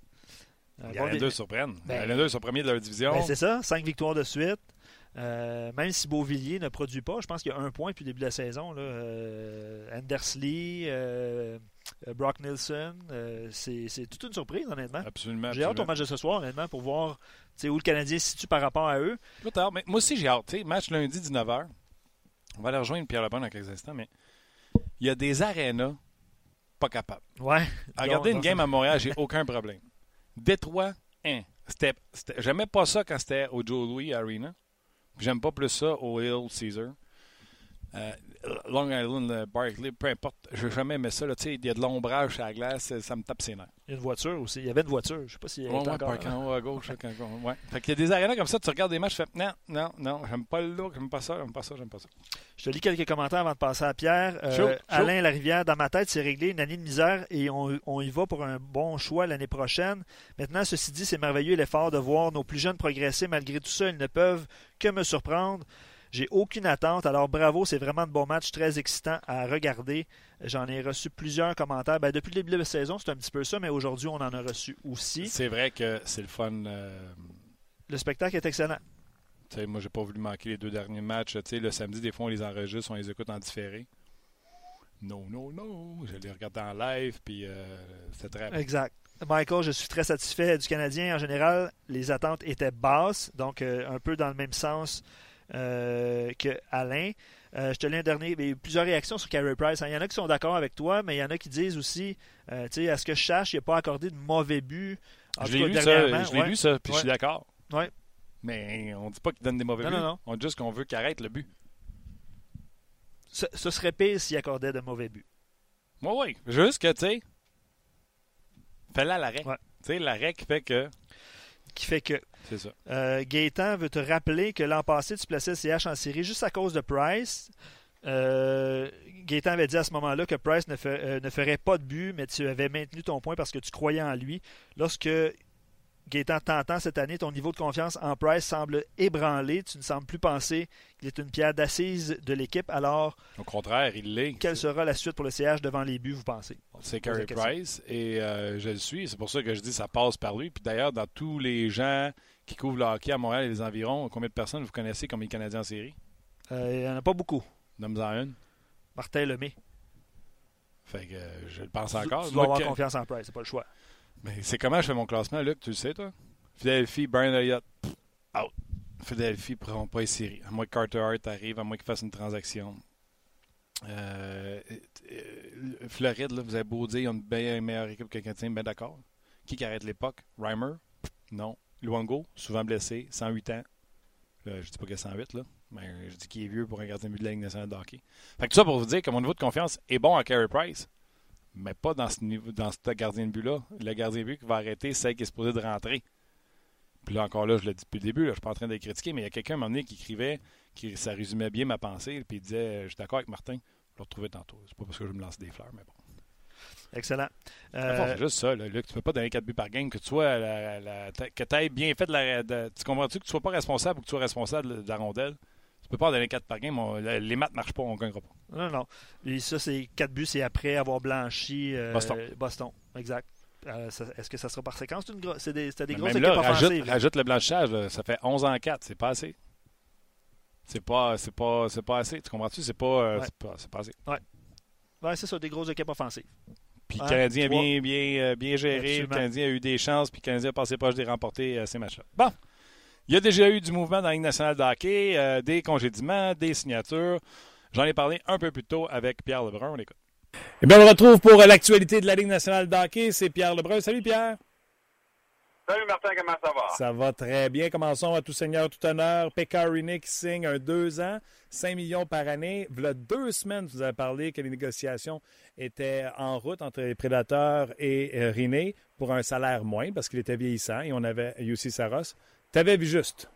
Euh, Les Islanders surprennent. Ben- les Islanders sont premiers de leur division. Ben, c'est ça, cinq victoires de suite. Euh, même si Beauvillier ne produit pas, je pense qu'il y a un point depuis le début de la saison. Là. Euh, Andersley, euh, euh, Brock Nilsson, euh, c'est toute une surprise, honnêtement. absolument. J'ai hâte au match de ce soir, honnêtement, pour voir où le Canadien se situe par rapport à eux. Pas tard, mais moi aussi j'ai hâte. Match lundi 19h. On va aller rejoindre Pierre Lebon dans quelques instants, mais il y a des arénas pas capables. Ouais. À regarder une game à Montréal, j'ai aucun problème. Détroit, hein. J'aimais pas ça quand c'était au Joe Louis Arena. J'aime pas plus ça au Hill Caesar. Euh, Long Island, euh, Barclay, peu importe. Je n'ai jamais aimé ça. là. Tu sais, Il y a de l'ombrage sur la glace, ça me tape ses nerfs. Il y a une voiture aussi. Il y avait une voiture. Je sais pas si elle Ouais, est ouais, encore. en haut à gauche. quand- ouais. Fait qu'il y a des arénas comme ça, tu regardes des matchs, tu fais non, non, non, j'aime pas le look, j'aime pas ça, j'aime pas ça, j'aime pas ça. Je te lis quelques commentaires avant de passer à Pierre. Euh. Alain Larivière, dans ma tête, c'est réglé une année de misère et on, on y va pour un bon choix l'année prochaine. Maintenant, ceci dit, c'est merveilleux l'effort de voir nos plus jeunes progresser. Malgré tout ça, ils ne peuvent que me surprendre. J'ai aucune attente, alors bravo, c'est vraiment de bons matchs, très excitant à regarder. J'en ai reçu plusieurs commentaires. Ben, depuis le début de la saison, c'est un petit peu ça, mais aujourd'hui, on en a reçu aussi. C'est vrai que c'est le fun. euh, Le spectacle est excellent. tu sais, moi, j'ai pas voulu manquer les deux derniers matchs. Le samedi, des fois, on les enregistre, on les écoute en différé. Non, non, non. Je les regarde en live, puis euh, c'était très. Exact. Michael, je suis très satisfait du Canadien. En général, les attentes étaient basses, donc euh, un peu dans le même sens euh, que Alain. Euh, je te lis un dernier. Il y a eu plusieurs réactions sur Carey Price. hein. Il y en a qui sont d'accord avec toi, mais il y en a qui disent aussi, euh, tu sais, à ce que je cherche, il n'a pas accordé de mauvais but. En Je l'ai lu, ça, dernièrement. je l'ai Ouais. lu, ça, puis je suis d'accord. Ouais. Mais on dit pas qu'il donne des mauvais Non, buts. non, non. On dit juste qu'on veut qu'il arrête le but. Ce, ce serait pire s'il accordait de mauvais buts. Oui, oui. Juste que, tu sais, fais-la l'arrêt. Tu sais, l'arrêt qui fait que. Qui fait que C'est. Euh, Gaétan veut te rappeler que l'an passé, tu plaçais CH en série juste à cause de Price. Euh, Gaétan avait dit à ce moment-là que Price ne, euh, ne ferait pas de but, mais tu avais maintenu ton point parce que tu croyais en lui. Lorsque Gaétan, tentant cette année, ton niveau de confiance en Price semble ébranlé. Tu ne sembles plus penser qu'il est une pierre d'assise de l'équipe. Alors, Au contraire, il l'est. quelle sera la suite pour le CH devant les buts, vous pensez? C'est Carey. Price et euh, je le suis. C'est pour ça que je dis que ça passe par lui. Puis d'ailleurs, dans tous les gens qui couvrent le hockey à Montréal et les environs, combien de personnes vous connaissez comme les Canadiens en série? Euh, il n'y en a pas beaucoup. Nomme-en une. Martin Lemay. Fait que euh, je le pense encore. Tu dois avoir que- confiance en Price, c'est pas le choix. Mais c'est comment je fais mon classement, Luc? Tu le sais, toi? Philadelphie, Brian Elliott, out. Philadelphie ne pas les. À moins que Carter Hart arrive, à moins qu'il fasse une transaction. Euh, euh, Floride, là, vous avez beau dire, ils ont une meilleure équipe que Canadien, bien d'accord. Qui qui arrête l'époque? Reimer? Non. Luango, souvent blessé, 108 ans. Là, je dis pas a 108, là, mais je dis qu'il est vieux pour un gardien de but de la Ligue nationale de hockey. Fait que tout ça pour vous dire que mon niveau de confiance est bon à Carey Price, mais pas dans ce niveau, dans ce gardien de but-là. Le gardien de but qui va arrêter, c'est qui est supposé de rentrer. Puis là, encore là, je l'ai dit depuis le début, là, je suis pas en train de le critiquer, mais il y a quelqu'un à un moment donné qui écrivait, qui, ça résumait bien ma pensée, puis il disait euh, Je suis d'accord avec Martin, je vais le retrouver tantôt. C'est pas parce que je me lance des fleurs, mais bon. Excellent. Le Euh, C'est juste ça, là, Luc. Tu peux pas donner 4 buts par game, que tu sois la- que aies bien fait de la. de- tu comprends-tu que tu sois pas responsable ou que tu sois responsable de la rondelle? Peux pas donner 4 par game. on- les maths marchent pas, on ne gagnera pas. Non, non. Et ça, c'est quatre buts, c'est après avoir blanchi euh, Boston. Boston. Exact. Euh, Est-ce que ça sera par séquence? C'est des, des grosses équipes offensives. rajoute le blanchissage, là, ça fait 11 en 4, c'est pas assez. C'est pas, c'est pas, pas assez. Tu comprends-tu? C'est pas, euh, Ouais. pas, assez. Ouais, c'est ça, des grosses équipes offensives. Puis le Canadien trois. bien, bien, bien géré. Absolument. Le Canadien a eu des chances, puis le Canadien a passé proche des remporter ces matchs-là. Bon. Il y a déjà eu du mouvement dans la Ligue nationale de hockey, euh, des congédiements, des signatures. J'en ai parlé un peu plus tôt avec Pierre Lebrun. On l'écoute. Eh bien, on le retrouve pour l'actualité de la Ligue nationale de hockey. C'est Pierre Lebrun. Salut, Pierre. Salut Martin, comment ça va? Ça va très bien. Commençons à tout seigneur, tout honneur. Pécariné qui signe un deux ans, 5 millions par année. Il y a deux semaines, vous avez parlé que les négociations étaient en route entre les prédateurs et euh, Riné pour un salaire moins parce qu'il était vieillissant et on avait Yussi Saros. T'avais vu juste.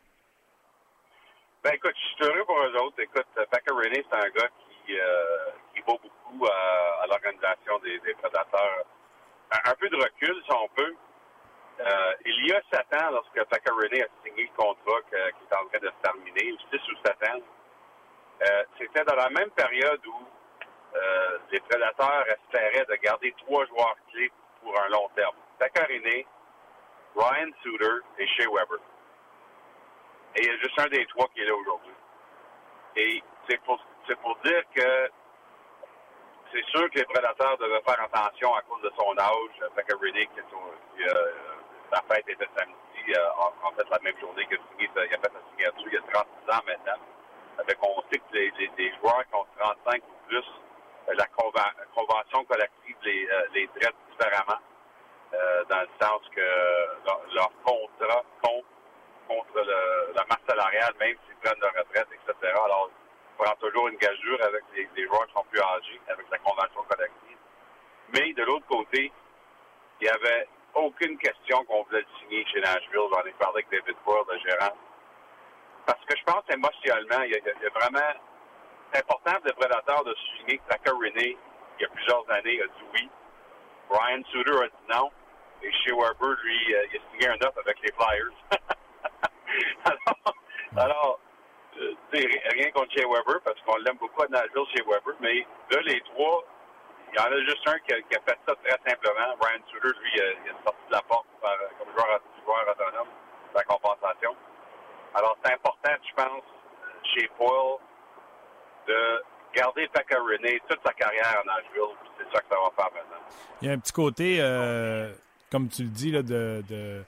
Ben écoute, je suis heureux pour eux autres. Écoute, Packer René, c'est un gars qui, euh, qui vaut beaucoup à, à l'organisation des, des prédateurs. Un, peu de recul, si on peut. Euh, il y a sept ans, lorsque Packer René a signé le contrat qui est en train de se terminer, 6 ou 7 ans, euh, c'était dans la même période où euh, les prédateurs espéraient de garder trois joueurs clés pour un long terme. Packer René, Ryan Suter et Shea Weber. Et il y a juste un des trois qui est là aujourd'hui. Et c'est pour, c'est pour dire que c'est sûr que les prédateurs devaient faire attention à cause de son âge. Fait que René, qui, euh, sa fête était samedi, euh, en, fait la même journée signé, sa- il a fait sa signature il y a 36 ans maintenant. Fait qu'on sait que les, les- les joueurs qui ont 35 ou plus, euh, la convention collective les, euh, les traite différemment. euh, dans le sens que leur, leur contrat compte contre le, la masse salariale, même s'ils prennent leur retraite, etc. Alors, il prend toujours une gageure avec les, joueurs qui sont plus âgés, avec la convention collective. Mais de l'autre côté, il n'y avait aucune question qu'on voulait le signer chez Nashville. J'en ai parlé avec David Boyle, le gérant. Parce que je pense émotionnellement, il y a, il y a vraiment... Important pour les prédateurs de souligner que Tucker René, il y a plusieurs années, a dit oui. Brian Suter a dit non. Et Shea Weber, lui, euh, il a signé un offre avec les Flyers. alors, euh, rien contre Shea Weber, parce qu'on l'aime beaucoup à Nashville, Shea Weber, mais là, les trois, il y en a juste un qui a, fait ça très simplement. Brian Suter, lui, il est sorti de la porte comme joueur, autonome, la compensation. Alors, c'est important, je pense, chez Paul, de garder René toute sa carrière en Nashville. C'est ça que ça va faire maintenant. Il y a un petit côté, euh, comme tu le dis, là, de, de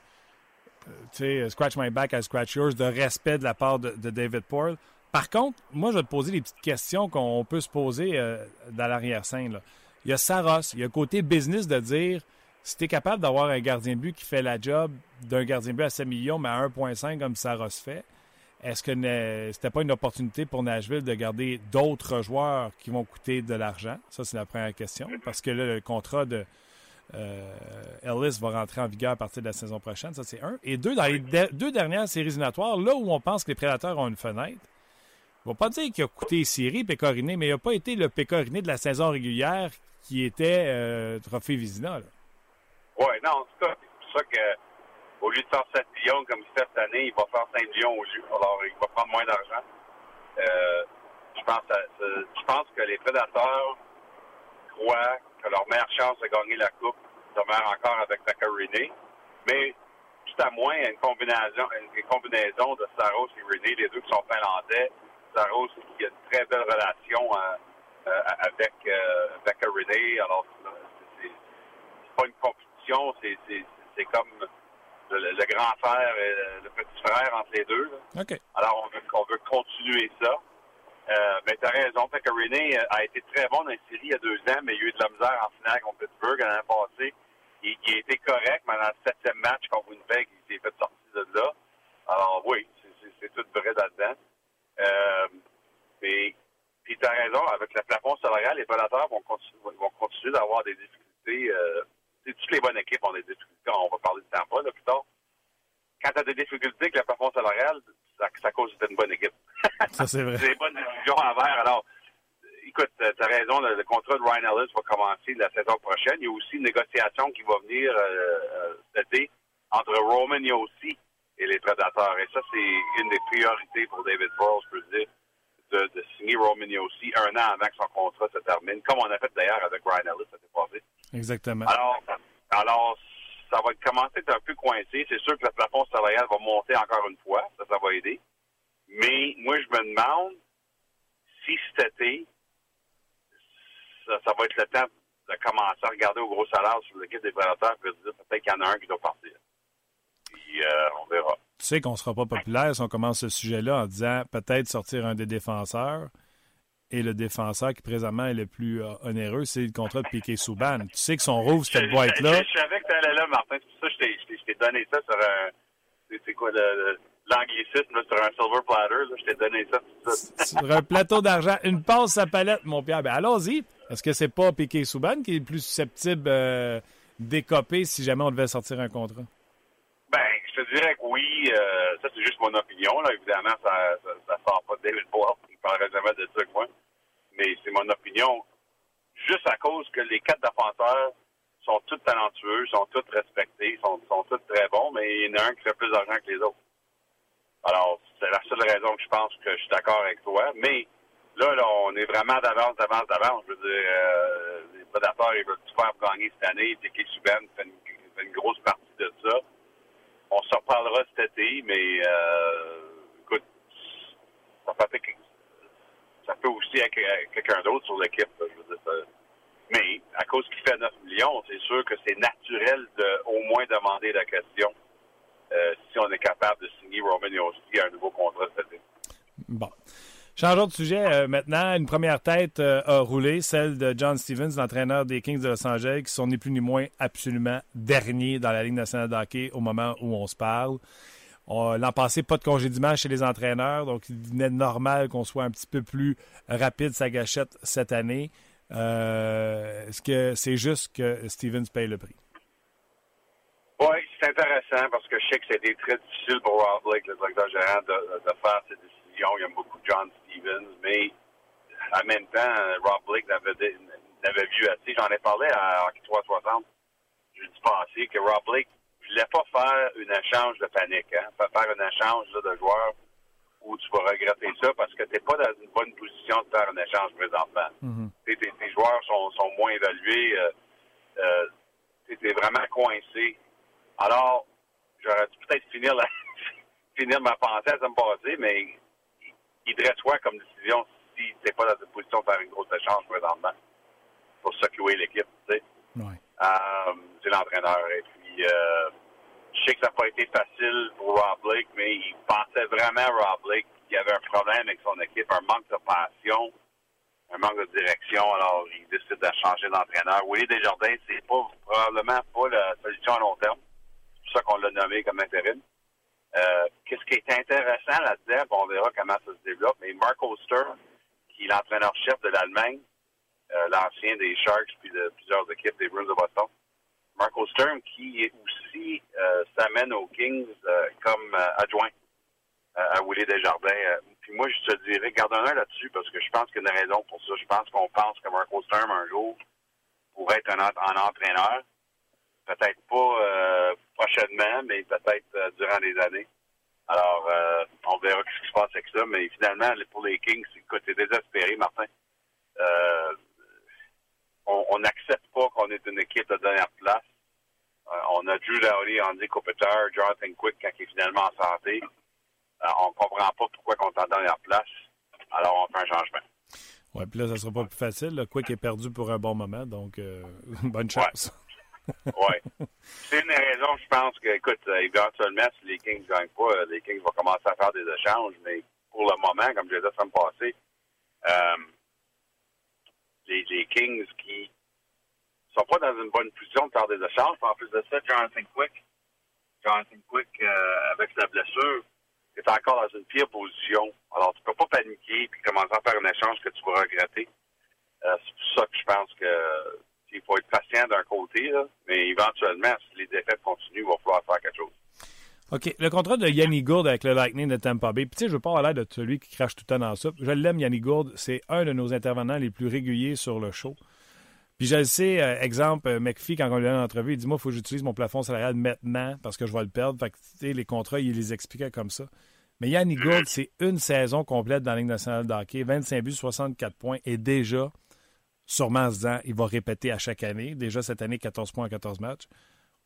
tu sais, scratch my back, I scratch yours, de respect de la part de, David Poyle. Par contre, moi, je vais te poser des petites questions qu'on peut se poser euh, dans l'arrière-scène. Il y a Saros, il y a côté business de dire si tu capable d'avoir un gardien de but qui fait la job d'un gardien de but à 7 millions, mais à 1,5 comme Saros fait, est-ce que c'était pas une opportunité pour Nashville de garder d'autres joueurs qui vont coûter de l'argent? Ça, c'est la première question. Parce que là, le contrat de euh, Ellis va rentrer en vigueur à partir de la saison prochaine. Ça, c'est un. Et deux, dans les de- deux dernières séries éliminatoires, là où on pense que les prédateurs ont une fenêtre, on va pas dire qu'il a coûté série Pécoriné, mais il n'a pas été le Pécoriné de la saison régulière qui était euh, Trophée Vizina. Oui, non, c'est ça. C'est pour ça que au lieu de faire 7 millions comme il fait cette année, il va faire 5 millions au lieu. Alors, il va prendre moins d'argent. Euh, je, pense je pense que les prédateurs croient que leur meilleure chance de gagner la Coupe demeure encore avec René. Mais tout à moins une combinaison, une combinaison de Saros et René, les deux qui sont finlandais. Saros qui a une très belle relation euh, euh, avec, euh, avec René. Alors, c'est pas une compétition, c'est comme le, grand frère et le, petit frère entre les deux. Alors, on veut, on veut continuer ça. Euh, mais tu as raison, fait que René a été très bon dans la série il y a deux ans, mais il y a eu de la misère en finale contre Pittsburgh l'année passée. Il, il, a été correct, mais dans le septième match contre Winnipeg, il s'est fait sortir de là. Alors oui, c'est tout vrai là-dedans. Euh, et puis tu as raison, avec le plafond salarial, les prédateurs vont, continuer, vont continuer d'avoir des difficultés. Euh, toutes les bonnes équipes ont des difficultés. On va parler de Tampa là, plus tard. Quand tu as des difficultés avec le plafond salarial, ça, ça cause une bonne équipe. Ça, c'est vrai. c'est une bonne décision à faire. Alors, écoute, tu as raison, le, contrat de Ryan Ellis va commencer la saison prochaine. Il y a aussi une négociation qui va venir euh, euh cet été entre Roman Yossi et les prédateurs. Et ça, c'est une des priorités pour David Burrows, je peux dire, de, de signer Roman Yossi un an avant que son contrat se termine, comme on a fait d'ailleurs avec Ryan Ellis l'année passée. Exactement. Alors, alors ça va commencer à être un peu coincé. C'est sûr que le plafond salarial va monter encore une fois. Ça, ça va aider. Mais moi, je me demande si cet été, ça, va être le temps de commencer à regarder au gros salaire sur l'équipe des prédateurs et dire peut-être qu'il y en a un qui doit partir. Puis, euh, on verra. Tu sais qu'on ne sera pas populaire si on commence ce sujet-là en disant peut-être sortir un des défenseurs. Et le défenseur qui présentement est le plus euh, onéreux, c'est le contrat de Piquet Souban. Tu sais que son rouvre cette boîte-là. Je, savais que tu allais là, Martin. C'est pour ça que je t'ai donné ça sur un. C'est quoi le l'anglicisme sur un silver platter. Là, je t'ai donné ça. sur un plateau d'argent, une passe à palette, mon Pierre. Ben, allons-y. Est-ce que c'est pas Piqué Souban qui est le plus susceptible euh, d'écoper si jamais on devait sortir un contrat? Ben, je te dirais que oui. Euh, ça, c'est juste mon opinion. Là. Évidemment, ça, ça, sort pas de David Boyle. Il parlerait jamais de ça moi. Mais c'est mon opinion. Juste à cause que les quatre défenseurs sont tous talentueux, sont tous respectés, sont, sont tous très bons, mais il y en a un qui fait plus d'argent que les autres. Alors, c'est la seule raison que je pense que je suis d'accord avec toi. Mais là, là, on est vraiment d'avance, d'avance, d'avance. Je veux dire, euh, les prédateurs, ils veulent tout faire pour gagner cette année. Piquet Souben fait une, fait une grosse partie de ça. On s'en reparlera cet été, mais euh, ça peut, ça peut aussi être quelqu'un d'autre sur l'équipe. mais à cause qu'il fait 9 millions, c'est sûr que c'est naturel de au moins demander la question. Euh, si on est capable de signer Roman Yossi un nouveau contrat cette année. Bon. Changeons de sujet euh, maintenant. Une première tête euh, a roulé, celle de John Stevens, l'entraîneur des Kings de Los Angeles, qui sont ni plus ni moins absolument derniers dans la Ligue nationale de hockey au moment où on se parle. L'an passé, pas de congédiement chez les entraîneurs, donc il venait normal qu'on soit un petit peu plus rapide sa gâchette cette année. Est-ce que c'est juste que Stevens paye le prix? Oui, c'est intéressant parce que je sais que c'était très difficile pour Rob Blake, le directeur général, de, faire ses décisions. Il aime beaucoup John Stevens, mais en même temps, Rob Blake l'avait vu assez. J'en ai parlé à Hockey 360 jeudi passé que Rob Blake ne voulait pas faire un échange de panique, hein, faire un échange là, de joueurs où tu vas regretter ça parce que tu n'es pas dans une bonne position de faire un échange présentement. Mm tes, tes, joueurs sont, sont moins évalués. Euh, euh, tu es vraiment coincé alors, j'aurais dû peut-être finir, la, finir ma pensée à ça me passer, mais il devrait soit comme décision si t'es pas dans une position de faire une grosse échange présentement? Pour secouer l'équipe, tu sais. Euh, c'est l'entraîneur. Et puis, euh, je sais que ça n'a pas été facile pour Rob Blake, mais il pensait vraiment, Rob Blake, qu'il y avait un problème avec son équipe, un manque de passion, un manque de direction. Alors, il décide de changer d'entraîneur. Willy Desjardins, c'est pas probablement pas la solution à long terme ça qu'on l'a nommé comme intérim. Euh, qu'est-ce qui est intéressant là-dedans, on verra comment ça se développe, mais Mark Oster, qui est l'entraîneur-chef de l'Allemagne, euh, l'ancien des Sharks puis de plusieurs équipes des Bruins de Boston, Mark Sturm qui aussi euh, s'amène aux Kings comme adjoint à Willie Desjardins. puis moi, je te dirais, garde un là-dessus parce que je pense qu'il y a une raison pour ça. Je pense qu'on pense que Mark Sturm, un jour, pourrait être un, un entraîneur. Peut-être pas prochainement, mais peut-être euh, durant les années. Alors, euh, on verra ce qui se passe avec ça. Mais finalement, pour les Kings, écoute, c'est désespéré, Martin. Euh, on n'accepte pas qu'on est une équipe de dernière place. Euh, on a Drew Dowdy, Andy Kopitar, Jonathan Quick quand il est finalement en santé. Euh, on comprend pas pourquoi on est en dernière place. Alors, on fait un changement. Oui, puis là, ça sera pas plus facile. Le Quick est perdu pour un bon moment, donc euh, bonne chance. oui. C'est une raison, je pense que, écoute, éventuellement, si les Kings ne gagnent pas, les Kings vont commencer à faire des échanges, mais pour le moment, comme je l'ai dit la semaine passée, les, Kings qui sont pas dans une bonne position de faire des échanges. En plus de ça, Jonathan Quick, Jonathan Quick, euh, avec sa blessure, est encore dans une pire position. Alors, tu peux pas paniquer et commencer à faire un échange que tu vas regretter. Euh, c'est pour ça que je pense que il faut être patient d'un côté, mais éventuellement, si les défaites continuent, il va falloir faire quelque chose. OK. Le contrat de Yanni Gourde avec le Lightning de Tampa Bay. Puis, tu sais, je veux pas avoir l'air de celui qui crache tout le temps dans ça. Je l'aime, Yanni Gourde. C'est un de nos intervenants les plus réguliers sur le show. Puis je le sais, euh, exemple, euh, McPhee, quand on lui a l'entrevue, il dit Moi, il faut que j'utilise mon plafond salarial maintenant parce que je vais le perdre. Fait que, tu sais, les contrats, il les expliquait comme ça. Mais Yannick Gould, c'est une saison complète dans la Ligue nationale de hockey, 25 buts, 64 points, et déjà, sûrement en se il va répéter à chaque année. Déjà cette année, 14 points en 14 matchs.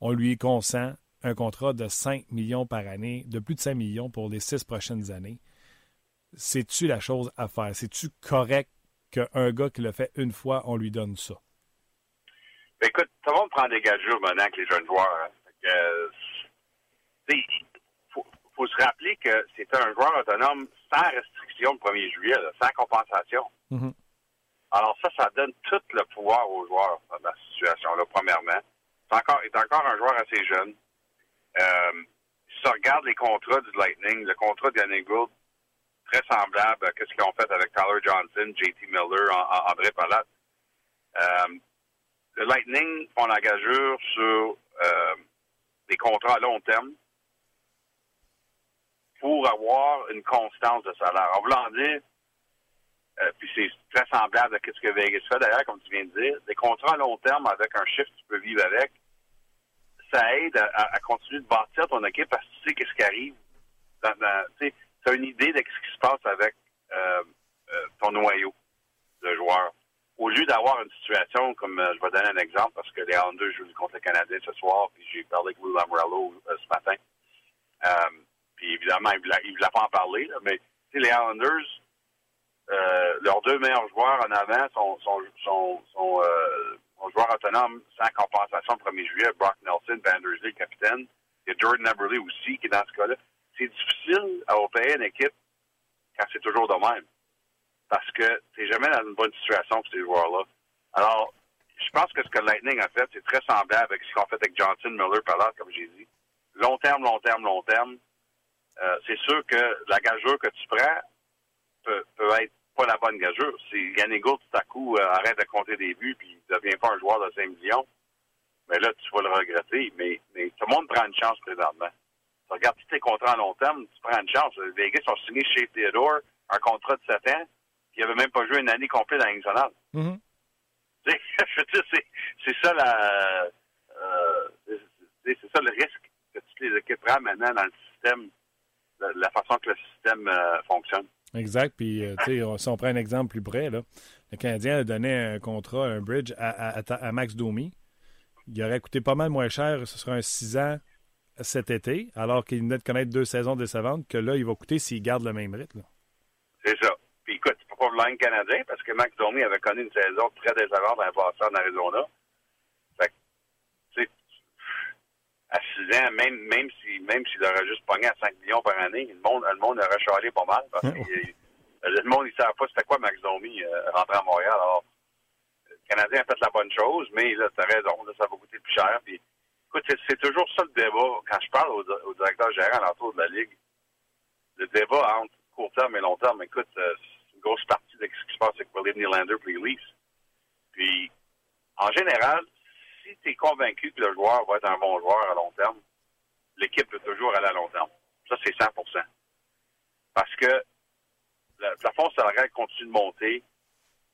On lui consent un contrat de 5 millions par année, de plus de 5 millions pour les six prochaines années. C'est-tu la chose à faire? C'est-tu correct qu'un gars qui le fait une fois, on lui donne ça? Ben, écoute, tout le monde prend des gageures maintenant avec les jeunes joueurs. Il hein. faut, faut, se rappeler que c'était un joueur autonome sans restriction le 1er juillet, sans compensation. Mm-hmm. Alors ça, ça donne tout le pouvoir aux joueurs dans cette situation-là, premièrement. C'est encore, est encore un joueur assez jeune. Euh, si on regarde les contrats du Lightning, le contrat d'Yannick Gould, très semblable à ce qu'ils ont fait avec Tyler Johnson, JT Miller, André Palat. Euh, le Lightning font l'engageur sur euh, des contrats à long terme pour avoir une constance de salaire. En voulant dire, euh, puis c'est très semblable à ce que Vegas fait d'ailleurs, comme tu viens de dire, des contrats à long terme avec un chiffre que tu peux vivre avec, ça aide à, continuer de bâtir ton équipe parce que tu sais qu'est-ce qui arrive. tu as une idée de ce qui se passe avec euh, euh, ton noyau de joueurs. Au lieu d'avoir une situation comme, je vais donner un exemple parce que les Islanders jouent contre le Canadien ce soir, puis j'ai parlé avec Will Lambrello ce matin. puis évidemment, il ne voulait pas en parler, mais les Islanders, leurs deux meilleurs joueurs en avant sont un joueur autonome sans compensation le 1er juillet, Brock Nelson, Vanderslee, capitaine. Il y a Jordan Eberle aussi qui est dans ce cas-là. C'est difficile à opérer une équipe quand c'est toujours de même. Parce que tu n'es jamais dans une bonne situation pour ces joueurs-là. Alors, je pense que ce que Lightning a fait, c'est très semblable avec ce qu'on fait avec Johnson, Miller, Pallard, comme j'ai dit. Long terme, long terme, long terme. Euh, c'est sûr que la gageure que tu prends peut, peut être pas la bonne gageure. Si Yannick tout à coup, euh, arrête de compter des buts puis ne devient pas un joueur de 5 millions, mais là, tu vas le regretter. Mais, mais tout le monde prend une chance présentement. Tu regardes tous tes contrats à long terme, tu prends une chance. Les gars sont signés chez Theodore, un contrat de 7 ans, puis il n'avait même pas joué une année complète dans la nationale. Mm-hmm. c'est ça la euh, c'est ça le risque que toutes les équipes prennent maintenant dans le système, la, façon que le système euh, fonctionne. Exact. Puis, euh, sais, si on prend un exemple plus près, là, le Canadien a donné un contrat, un bridge à, Max Domi. Il aurait coûté pas mal moins cher, ce sera un 6 ans cet été, alors qu'il venait de connaître deux saisons décevantes, que là, il va coûter s'il garde le même rythme. C'est ça. Puis écoute, c'est pas le line canadien, parce que Max Domi avait connu une saison très décevante le passé en Arizona. Fait que, tu sais, à 6 ans, même, même s'il même s'il aurait juste pogné à 5 millions par année, le monde, le monde aurait charlé pas mal, parce que le monde, il ne savait pas c'était quoi Max Domi euh, rentrer à Montréal. Alors, le Canadien a fait la bonne chose, mais là, tu as raison, là, ça va coûter plus cher. Puis, écoute, c'est toujours ça le débat. Quand je parle au, directeur gérant l'entour de la Ligue, le débat entre court terme et long terme, écoute, euh, c'est une grosse partie de ce qui se passe avec William Nylander et. Puis, en général, si tu es convaincu que le joueur va être un bon joueur à long terme, l'équipe peut toujours aller à long terme. Ça, c'est 100% Parce que le plafond salarial continue de monter.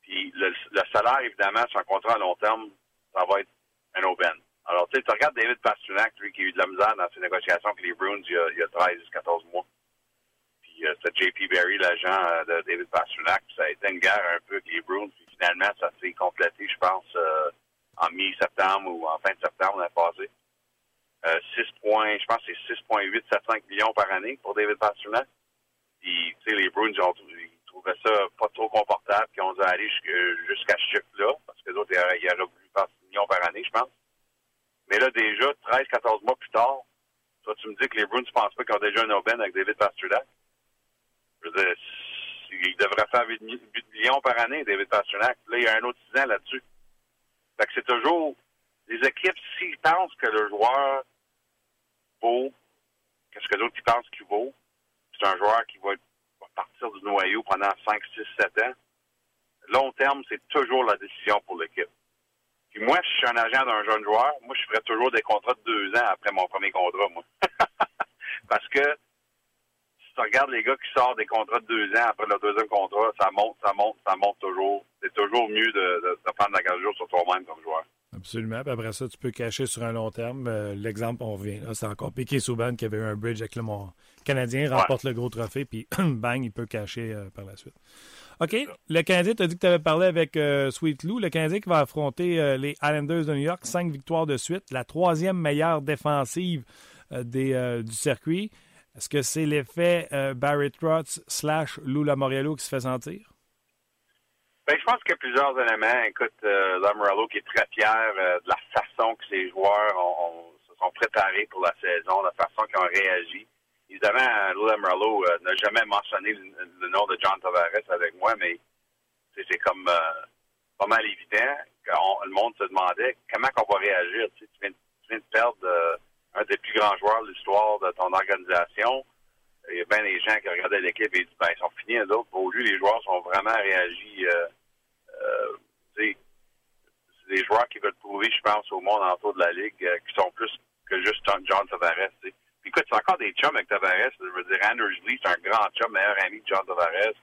Puis le, salaire, évidemment, sur un contrat à long terme, ça va être un aubaine. Alors, tu sais, tu regardes David Pasternak, lui, qui a eu de la misère dans ses négociations avec les Bruins il y a, il y a 13-14 mois. Puis, euh, c'était JP Barry, l'agent euh, de David Pasternak. Ça a été une guerre un peu avec les Bruins. Puis, finalement, ça s'est complété, je pense, euh, en mi-septembre ou en fin de septembre l'année passée. Euh, 6 points, je pense c'est 6,875 millions par année pour David Pasternak. Puis, tu sais, les Bruins, ont, ils trouvaient ça pas trop confortable, puis on ont aller jusqu'à ce chiffre-là, parce que d'autres, ils auraient voulu faire 6 millions par année, je pense. Mais là, déjà, 13, 14 mois plus tard, toi, tu me dis que les Bruins ne pensent pas qu'ils ont déjà un aubaine avec David Pasternak. Je veux dire, il devrait faire 8 millions par année, David Pasternak. Là, il y a un autre 6 ans là-dessus. Fait que c'est toujours les équipes, s'ils pensent que le joueur vaut, qu'est-ce que d'autres pensent qu'il vaut, c'est un joueur qui va, partir du noyau pendant 5, 6, 7 ans. Long terme, c'est toujours la décision pour l'équipe. Puis moi, je suis un agent d'un jeune joueur. Moi, je ferais toujours des contrats de deux ans après mon premier contrat, moi. Parce que si tu regardes les gars qui sortent des contrats de deux ans après leur deuxième contrat, ça monte, ça monte, ça monte toujours. Toujours mieux de, de, de prendre la gageure sur toi-même comme joueur. Absolument. Puis après ça, tu peux cacher sur un long terme. Euh, L'exemple, on revient. Là, c'est encore Piqué Souban qui avait eu un bridge avec le mon Canadien, remporte le gros trophée, puis bang, il peut cacher euh, par la suite. OK. Le Canadien, tu as dit que tu avais parlé avec euh, Sweet Lou. Le Canadien qui va affronter les Islanders de New York, cinq victoires de suite, la troisième meilleure défensive des, du circuit. Est-ce que c'est l'effet Barry Trotz slash Lou Lamoriello qui se fait sentir? Ben, je pense qu'il y a plusieurs éléments. Écoute, euh, qui est très fier euh, de la façon que ses joueurs ont, ont- se sont préparés pour la saison, la façon qu'ils ont réagi. Évidemment, Lou Lamoriello euh, n'a jamais mentionné le, le nom de John Tavares avec moi, mais c'est comme euh, pas mal évident le monde se demandait comment on va réagir. Tu, sais, tu viens, tu viens de perdre euh, un des plus grands joueurs de l'histoire de ton organisation. Il y a bien des gens qui regardaient l'équipe et disent ben ils sont finis les autres. Lui, les joueurs sont vraiment réagi. Euh, euh, c'est des joueurs qui veulent prouver, je pense, au monde autour de la ligue, euh, qui sont plus que juste John, Tavares. tu sais. Puis écoute, c'est encore des chums avec Tavares. Je veux dire, Anders Lee, c'est un grand chum, meilleur ami de John Tavares.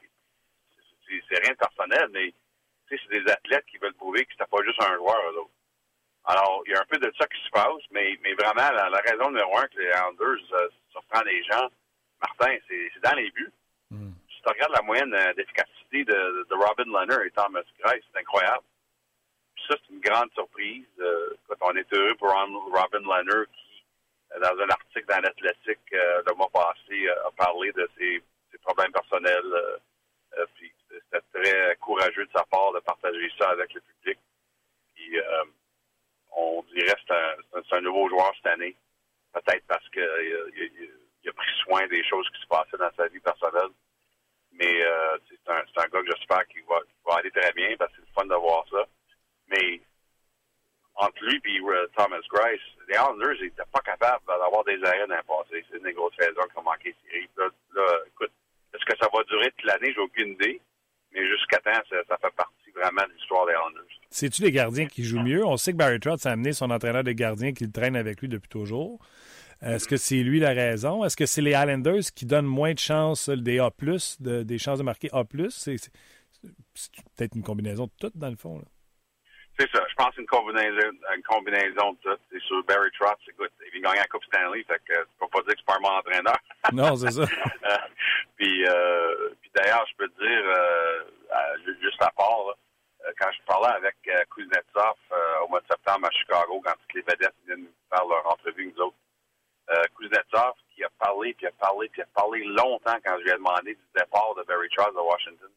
C'est- rien de personnel, mais c'est des athlètes qui veulent prouver que c'était pas juste un joueur, eux autres. Alors, il y a un peu de ça qui se passe, mais, mais vraiment, la, la raison numéro un que les Anders euh, surprend les gens, Martin, c'est dans les buts. Si tu regardes la moyenne euh, d'efficacité de, de Robin Leonard et Thomas Gray, c'est incroyable. Puis ça, c'est une grande surprise. Euh, écoute, on est heureux pour Robin Leonard qui, euh, dans un article dans l'Athletic euh, le mois passé, euh, a parlé de ses, ses problèmes personnels. euh, euh, puis c'était très courageux de sa part de partager ça avec le public. Puis euh, on dirait que c'est un, nouveau joueur cette année. Peut-être parce que euh, il, a pris soin des choses qui se passaient dans sa vie personnelle. Mais euh, c'est un, un gars que j'espère qu'il va, qu'il va aller très bien parce que c'est fun de voir ça. Mais entre lui et euh, Thomas Grice, les Islanders n'étaient pas capables d'avoir des arrêts dans le passé. C'est une grosse saison qui a manqué. Là, écoute, est-ce que ça va durer toute l'année? J'ai aucune idée. Mais jusqu'à temps, ça, fait partie vraiment de l'histoire des Islanders. C'est-tu les gardiens qui jouent mieux? On sait que Barry Trotz a amené son entraîneur de gardien qui le traîne avec lui depuis toujours. Est-ce que c'est lui la raison? Est-ce que c'est les Islanders qui donnent moins de chances, des A+, de- des chances de marquer A+? C'est peut-être une combinaison de tout, dans le fond. là. C'est ça. Je pense que c'est une combinaison, une combinaison de tout. C'est sûr, Barry Trotz, écoute, il vient gagner la Coupe Stanley, fait que tu peux pas dire que c'est pas un bon entraîneur. Non, c'est ça. Euh, puis, euh, puis d'ailleurs, je peux te dire, euh, juste à part, là, quand je parlais avec Kuznetsov euh, au mois de septembre à Chicago, quand toutes les vedettes viennent nous faire leur entrevue, nous autres, euh, Kuznetsov qui a parlé, puis a parlé, puis a parlé longtemps quand je lui ai demandé du départ de Barry Trotz de Washington.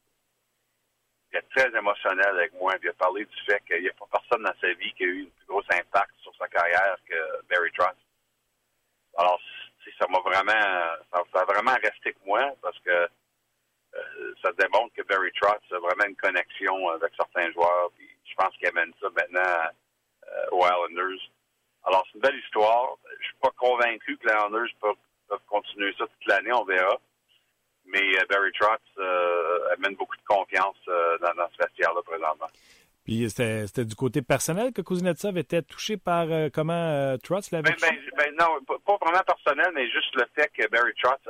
Il est très émotionnel avec moi, puis il a parlé du fait qu'il n'y a pas personne dans sa vie qui a eu un plus gros impact sur sa carrière que Barry Trotz. Alors, ça m'a vraiment, ça, a vraiment resté que moi parce que euh, ça démontre que Barry Trotz a vraiment une connexion avec certains joueurs. Je pense qu'il amène ça maintenant euh, aux Islanders. Alors, c'est une belle histoire. Je suis pas convaincu que les Islanders peuvent, peuvent continuer ça toute l'année, on verra. Mais euh, Barry Trotz euh, amène beaucoup de confiance euh, dans, dans ce vestiaire-là présentement. Puis c'était du côté personnel que Kuznetsov était touché par euh, comment Trotz l'avait Ben, ben, ben, non, pas, pas vraiment personnel, mais juste le fait que Barry Trotz,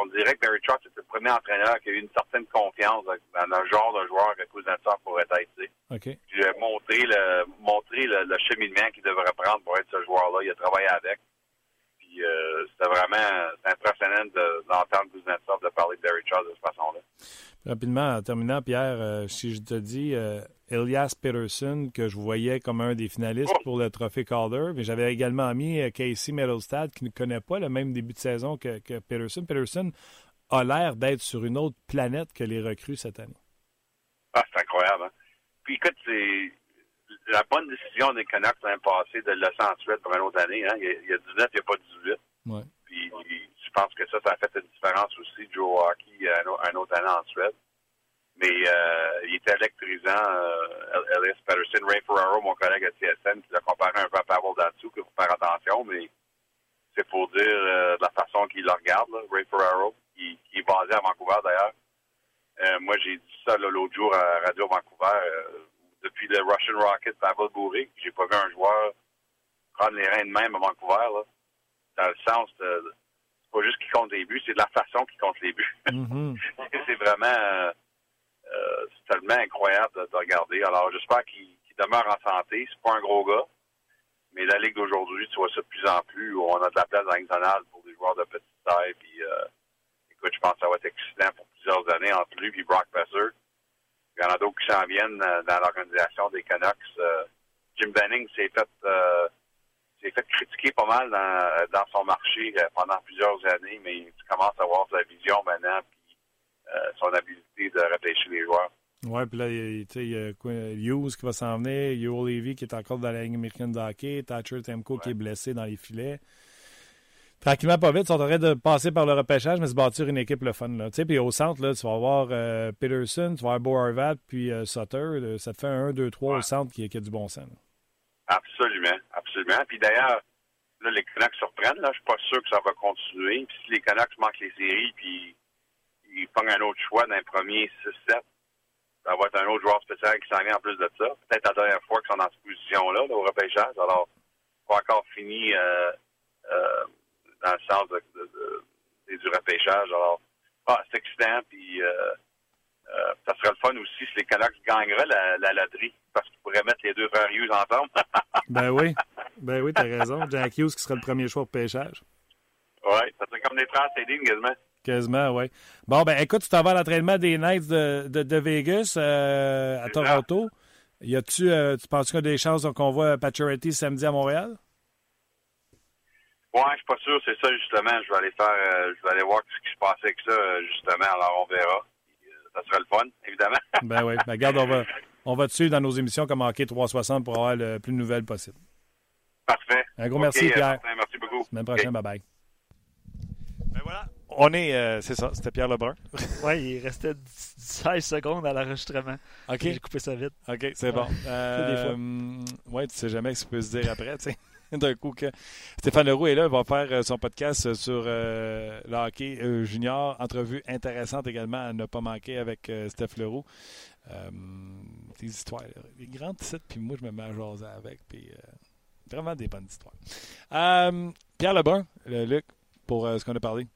on dirait que Barry Trotz était premier entraîneur qui a eu une certaine confiance dans le genre de joueur que Kuznetsov pourrait être. tu sais. OK. Puis euh, montrer le montrer le, le cheminement qu'il devrait prendre pour être ce joueur-là. Il a travaillé avec. Puis euh, c'était vraiment impressionnant de- d'entendre Kuznetsov de parler de Barry Charles de cette façon-là. Rapidement, en terminant, Pierre, euh, si je te dis euh, Elias Peterson, que je voyais comme un des finalistes Oh! pour le trophée Calder, mais j'avais également mis euh, Casey Middlestad, qui ne connaît pas le même début de saison que, que Peterson. Peterson a l'air d'être sur une autre planète que les recrues cette année. Ah, c'est incroyable. Hein? Puis écoute, c'est la bonne décision des Canucks l'année passée de le laisser en Suède pour une autre année. Hein? Il, y a, il y a 19, il n'y a pas 18. Ouais. Puis pense que ça, ça a fait une différence aussi, Joe Hockey, un, au- un autre année en Suède. Mais euh, il était électrisant, euh, Elias Patterson. Ray Ferraro, mon collègue à TSN, qui l'a comparé un peu à Pavel Datsou, qu'il faut faire attention, mais c'est pour dire euh, de la façon qu'il le regarde, Ray Ferraro, qui, est basé à Vancouver d'ailleurs. Euh, moi, j'ai dit ça l'autre jour à Radio Vancouver. euh, depuis le Russian Rocket, Pavel Bourré, j'ai pas vu un joueur prendre les reins de même à Vancouver, là, dans le sens de pas juste qui compte les buts, c'est de la façon qui compte les buts. Mhm. c'est vraiment euh, euh, tellement incroyable de, de regarder. Alors j'espère qu'il demeure en santé. C'est pas un gros gars. Mais la Ligue d'aujourd'hui, tu vois ça de plus en plus, où on a de la place dans nationale pour des joueurs de petite taille. Puis euh, écoute, je pense que ça va être excitant pour plusieurs années entre lui et Brock Besser. Il y en a d'autres qui s'en viennent dans l'organisation des Canucks. Jim Benning s'est fait euh, s'est fait critiquer pas mal dans, dans son marché euh, pendant plusieurs années, mais tu commences à voir sa vision maintenant puis euh, son habilité de repêcher les joueurs. Ouais, puis là, il y a- Hughes qui va s'en venir, Yo Levy qui est encore dans la Ligue américaine de hockey, Thatcher Temko qui est blessé dans les filets. Tranquillement, pas vite, ils sont en train de passer par le repêchage, mais se bâtir une équipe le fun. Là. Puis au centre, là, tu vas avoir euh, Peterson, tu vas avoir Bo Horvat, puis euh, Sutter. ça te fait un 1, 2, 3 au centre qui, qui a du bon sens. là. Absolument, absolument. Puis d'ailleurs, là, les Canucks surprennent. Là, je suis pas sûr que ça va continuer. Puis si les Canucks manquent les séries, puis ils prennent un autre choix dans les premiers 6-7, ça va être un autre joueur spécial qui s'en vient en plus de ça. Peut-être la dernière fois qu'ils sont dans cette position-là, là, au repêchage. Alors, pas encore fini euh, euh, dans le sens de, de- de- du repêchage. Alors, ah, c'est excitant. Puis, euh, euh, ça serait le fun aussi si les Canucks gagneraient la, la loterie, parce qu'ils pourraient mettre les deux frères Hughes ensemble. Ben oui, ben oui, t'as raison. Jack Hughes qui sera le premier choix au pêchage. Oui, ça serait comme des frères Céline, quasiment. Quasiment, oui. Bon, ben écoute, tu t'en vas à l'entraînement des Knights de, de, de Vegas euh, à Toronto. Y a-tu, euh, tu penses qu'il y a des chances qu'on voit Pacioretty samedi à Montréal? Ouais, je suis pas sûr, c'est ça justement. Je vais aller faire, euh, je vais aller voir ce qui se passe avec ça justement. Alors on verra. Ça serait le fun, évidemment. Ben oui. Ben regarde, on va, on va te suivre dans nos émissions comme Hockey 360 pour avoir le plus de nouvelles possible. Parfait. Un gros merci, Pierre. Martin, merci beaucoup. Semaine prochaine, bye-bye. Ben voilà. On est, euh, c'est ça, c'était Pierre Lebrun. Oui, il restait 10 16 secondes à l'enregistrement. OK. J'ai coupé ça vite. OK, c'est bon. Euh, Des fois. ouais, tu sais jamais ce qui peut se dire après, tu sais. D'un coup que Stéphane Leroux est là, il va faire euh, son podcast sur euh, le hockey euh, junior. Entrevue intéressante également à ne pas manquer avec euh, Steph Leroux. Euh, des histoires, des grandes titres, puis moi je me mets à jaser avec, puis euh, vraiment des bonnes histoires. Euh, Pierre Lebrun, le Luc, pour euh, ce qu'on a parlé.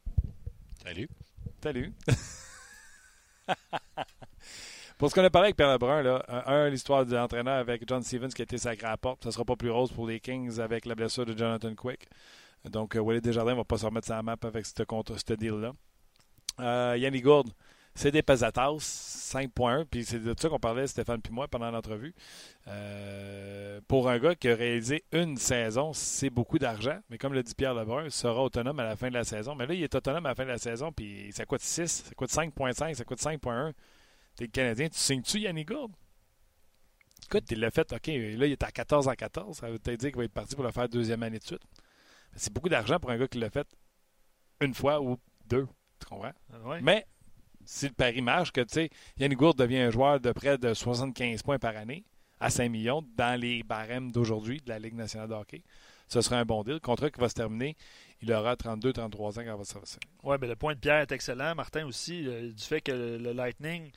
Salut. Salut. Pour ce qu'on a parlé avec Pierre Lebrun, là, un, l'histoire de l'entraîneur avec John Stevens qui a été sacré à la porte. Ça ne sera pas plus rose pour les Kings avec la blessure de Jonathan Quick. Donc, euh, Walid Desjardins ne va pas se remettre sa map avec ce deal-là. Euh, Yannick Gourde, c'est des pesatas, 5.1. Puis c'est de ça qu'on parlait, Stéphane puis moi, pendant l'entrevue. Euh, pour un gars qui a réalisé une saison, c'est beaucoup d'argent. Mais comme le dit Pierre Lebrun, il sera autonome à la fin de la saison. Mais là, il est autonome à la fin de la saison. Puis ça coûte 6, ça coûte 5.5, ça coûte 5.1. T'es le Canadien, tu signes-tu Yannick Gourde? Écoute, il l'a fait, OK, là, il est à 14 en 14. Ça veut peut-être dire qu'il va être parti pour le faire deuxième année de suite. C'est beaucoup d'argent pour un gars qui l'a fait une fois ou deux. Tu comprends? Ouais. Mais si le pari marche, que tu sais, Yannick Gourde devient un joueur de près de 75 points par année à 5 millions dans les barèmes d'aujourd'hui de la Ligue nationale de hockey, ce serait un bon deal. Le contrat qui va se terminer, il aura 32-33 ans quand il va se faire Oui, mais le point de Pierre est excellent. Martin aussi, euh, du fait que le, le Lightning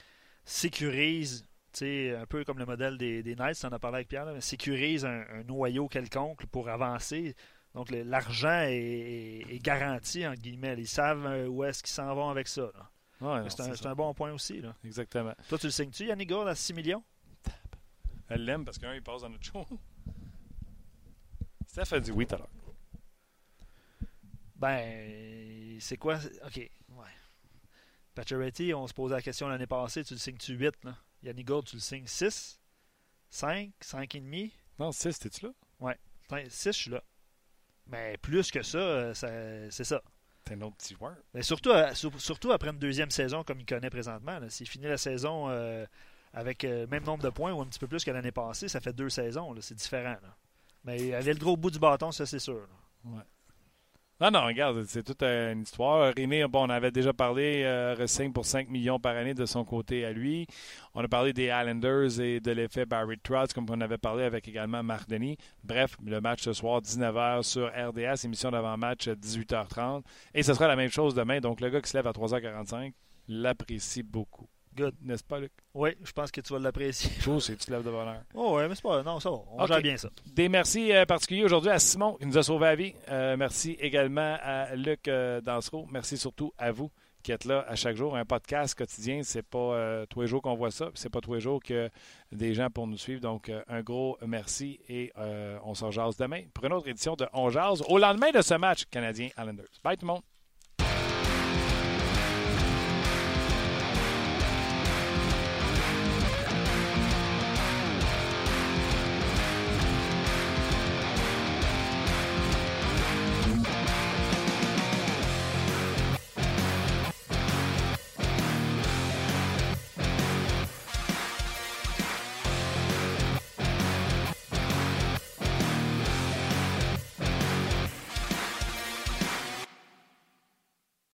sécurise, un peu comme le modèle des, des Knights, on en a parlé avec Pierre, là, mais sécurise un, un, noyau quelconque pour avancer. Donc l'argent est, est, est, garanti, entre guillemets. Ils savent où est-ce qu'ils s'en vont avec ça. Ouais, C'est un, bon point aussi. Là. Exactement. Toi, tu le signes-tu, Yannick Gourde, à 6 millions? Elle l'aime parce qu'un, il passe dans notre show. Steph a dit oui tout à l'heure. Ben, c'est quoi? OK, ouais. Pacioretty, on se posait la question l'année passée, tu le signes-tu 8? Là? Yannick Gourde, tu le signes 6? 5? 5,5? Non, 6, t'es-tu là? 6, je suis là. Mais plus que ça, euh, ça- c'est ça. T'es un autre petit joueur. Mais surtout, euh, sur- surtout après une deuxième saison comme il connaît présentement. S'il finit la saison euh, avec euh, le même nombre de points ou un petit peu plus que l'année passée, ça fait deux saisons. C'est différent. là. Mais il avait le gros bout du bâton, ça c'est sûr. là. Non, non, regarde, c'est toute euh, une histoire. Rémi, bon, on avait déjà parlé, euh, pour 5 millions par année de son côté à lui. On a parlé des Islanders et de l'effet Barry Trotz, comme on avait parlé avec également Marc Denis. Bref, le match ce soir, 19h sur RDS, émission d'avant-match 18h30. Et ce sera la même chose demain. Donc, le gars qui se lève à 3h45 l'apprécie beaucoup. Good. N'est-ce pas, Luc? Oui, je pense que tu vas l'apprécier. Chose, c'est tu te lèves de bonne heure. Oh ouais, mais c'est pas. Non, ça va. On Ok. gère bien ça. Des merci euh, particuliers aujourd'hui à Simon qui nous a sauvé la vie. Euh, merci également à Luc euh, Dansereau. Merci surtout à vous qui êtes là à chaque jour. Un podcast quotidien, c'est pas euh, tous les jours qu'on voit ça, c'est pas tous les jours que des gens pour nous suivre. Donc, un gros merci et on s'en jase demain pour une autre édition de On jase au lendemain de ce match canadien Islanders. Bye tout le monde!